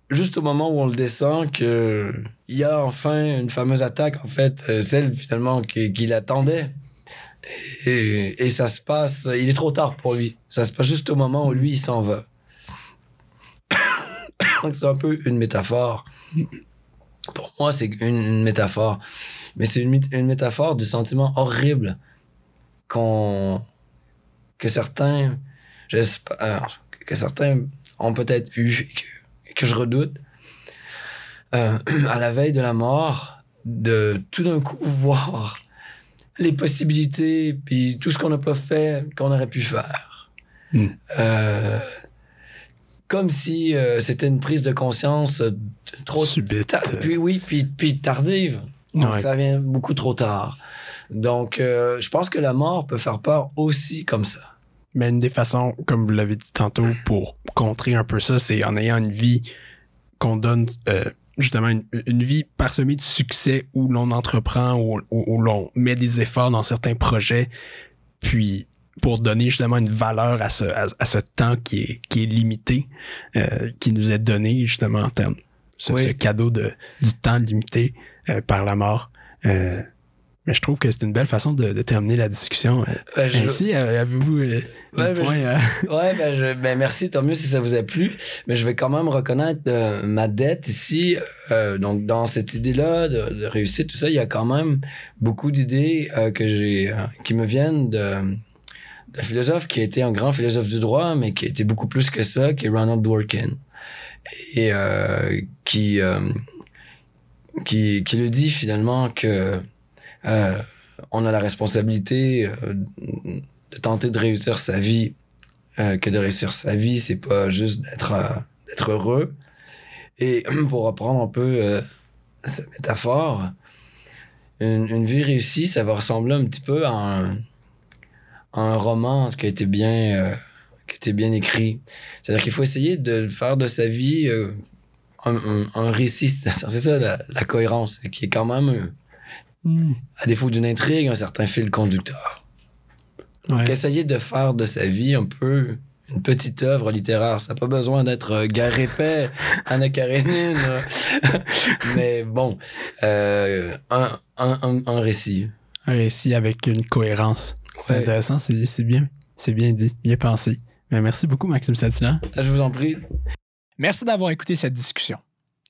juste au moment où on le descend que il y a enfin une fameuse attaque, en fait, celle finalement qui, qui l'attendait. Et, ça se passe, il est trop tard pour lui. Ça se passe juste au moment où lui, il s'en va. Donc c'est un peu une métaphore. Pour moi, c'est une, métaphore. Mais c'est une, métaphore du sentiment horrible qu'on que certains, j'espère, que certains ont peut-être eu, que, que je redoute, euh, à la veille de la mort, de tout d'un coup voir les possibilités, puis tout ce qu'on n'a pas fait, qu'on aurait pu faire. Hmm. Euh, comme si euh, c'était une prise de conscience euh, trop Subite. puis oui, puis, puis tardive. Donc, Ouais. Ça vient beaucoup trop tard. Donc, euh, je pense que la mort peut faire peur aussi comme ça. Mais une des façons, comme vous l'avez dit tantôt, pour contrer un peu ça, c'est en ayant une vie qu'on donne, justement, une, une vie parsemée de succès où l'on entreprend, où, où- où l'on met des efforts dans certains projets, puis pour donner justement une valeur à ce, à, à ce temps qui est, qui est limité, euh, qui nous est donné justement en termes, ce, Oui. ce cadeau de, du temps limité euh, par la mort. Euh, mais je trouve que c'est une belle façon de, de terminer la discussion. Euh, Ben, je- Ainsi, euh, avez-vous euh, points, euh, Ouais, ben, je- ben, merci, tant mieux si ça vous a plu. Mais je vais quand même reconnaître euh, ma dette ici. Donc, dans cette idée-là de, de réussite, tout ça, il y a quand même beaucoup d'idées que j'ai, qui me viennent de d'un philosophe qui a été un grand philosophe du droit, mais qui a été beaucoup plus que ça, qui est Ronald Dworkin. Et qui, qui, qui le dit finalement que euh, on a la responsabilité euh, de tenter de réussir sa vie euh, que de réussir sa vie, c'est pas juste d'être heureux. Et pour reprendre un peu cette métaphore, une, vie réussie, ça va ressembler un petit peu à un, roman qui a été bien, qui bien écrit. C'est-à-dire qu'il faut essayer de faire de sa vie un, un- récit. C'est ça la cohérence, qui est quand même, à défaut d'une intrigue, un certain fil conducteur. ouais. Essayer de faire de sa vie un peu une petite œuvre littéraire. Ça n'a pas besoin d'être euh, Gare épais, Anna Karenine. euh. Mais bon, euh, un, un, un, un récit. un récit avec une cohérence. C'est Ouais. intéressant, c'est c'est bien. C'est bien dit, bien pensé. Mais merci beaucoup, Maxime Satilan. Je vous en prie. Merci d'avoir écouté cette discussion.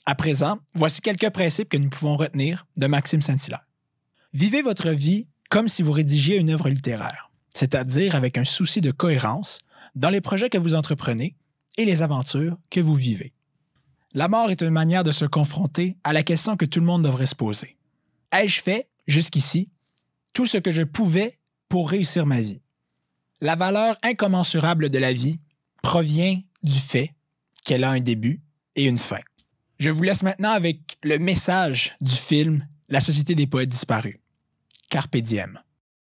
À présent, voici quelques principes que nous pouvons retenir de Maxime Saint-Hilaire. Vivez votre vie comme si vous rédigiez une œuvre littéraire, c'est-à-dire avec un souci de cohérence dans les projets que vous entreprenez et les aventures que vous vivez. La mort est une manière de se confronter à la question que tout le monde devrait se poser. Ai-je fait, jusqu'ici, tout ce que je pouvais pour réussir ma vie? La valeur incommensurable de la vie provient du fait qu'elle a un début et une fin. Je vous laisse maintenant avec le message du film la Société des poètes disparus. Carpe diem.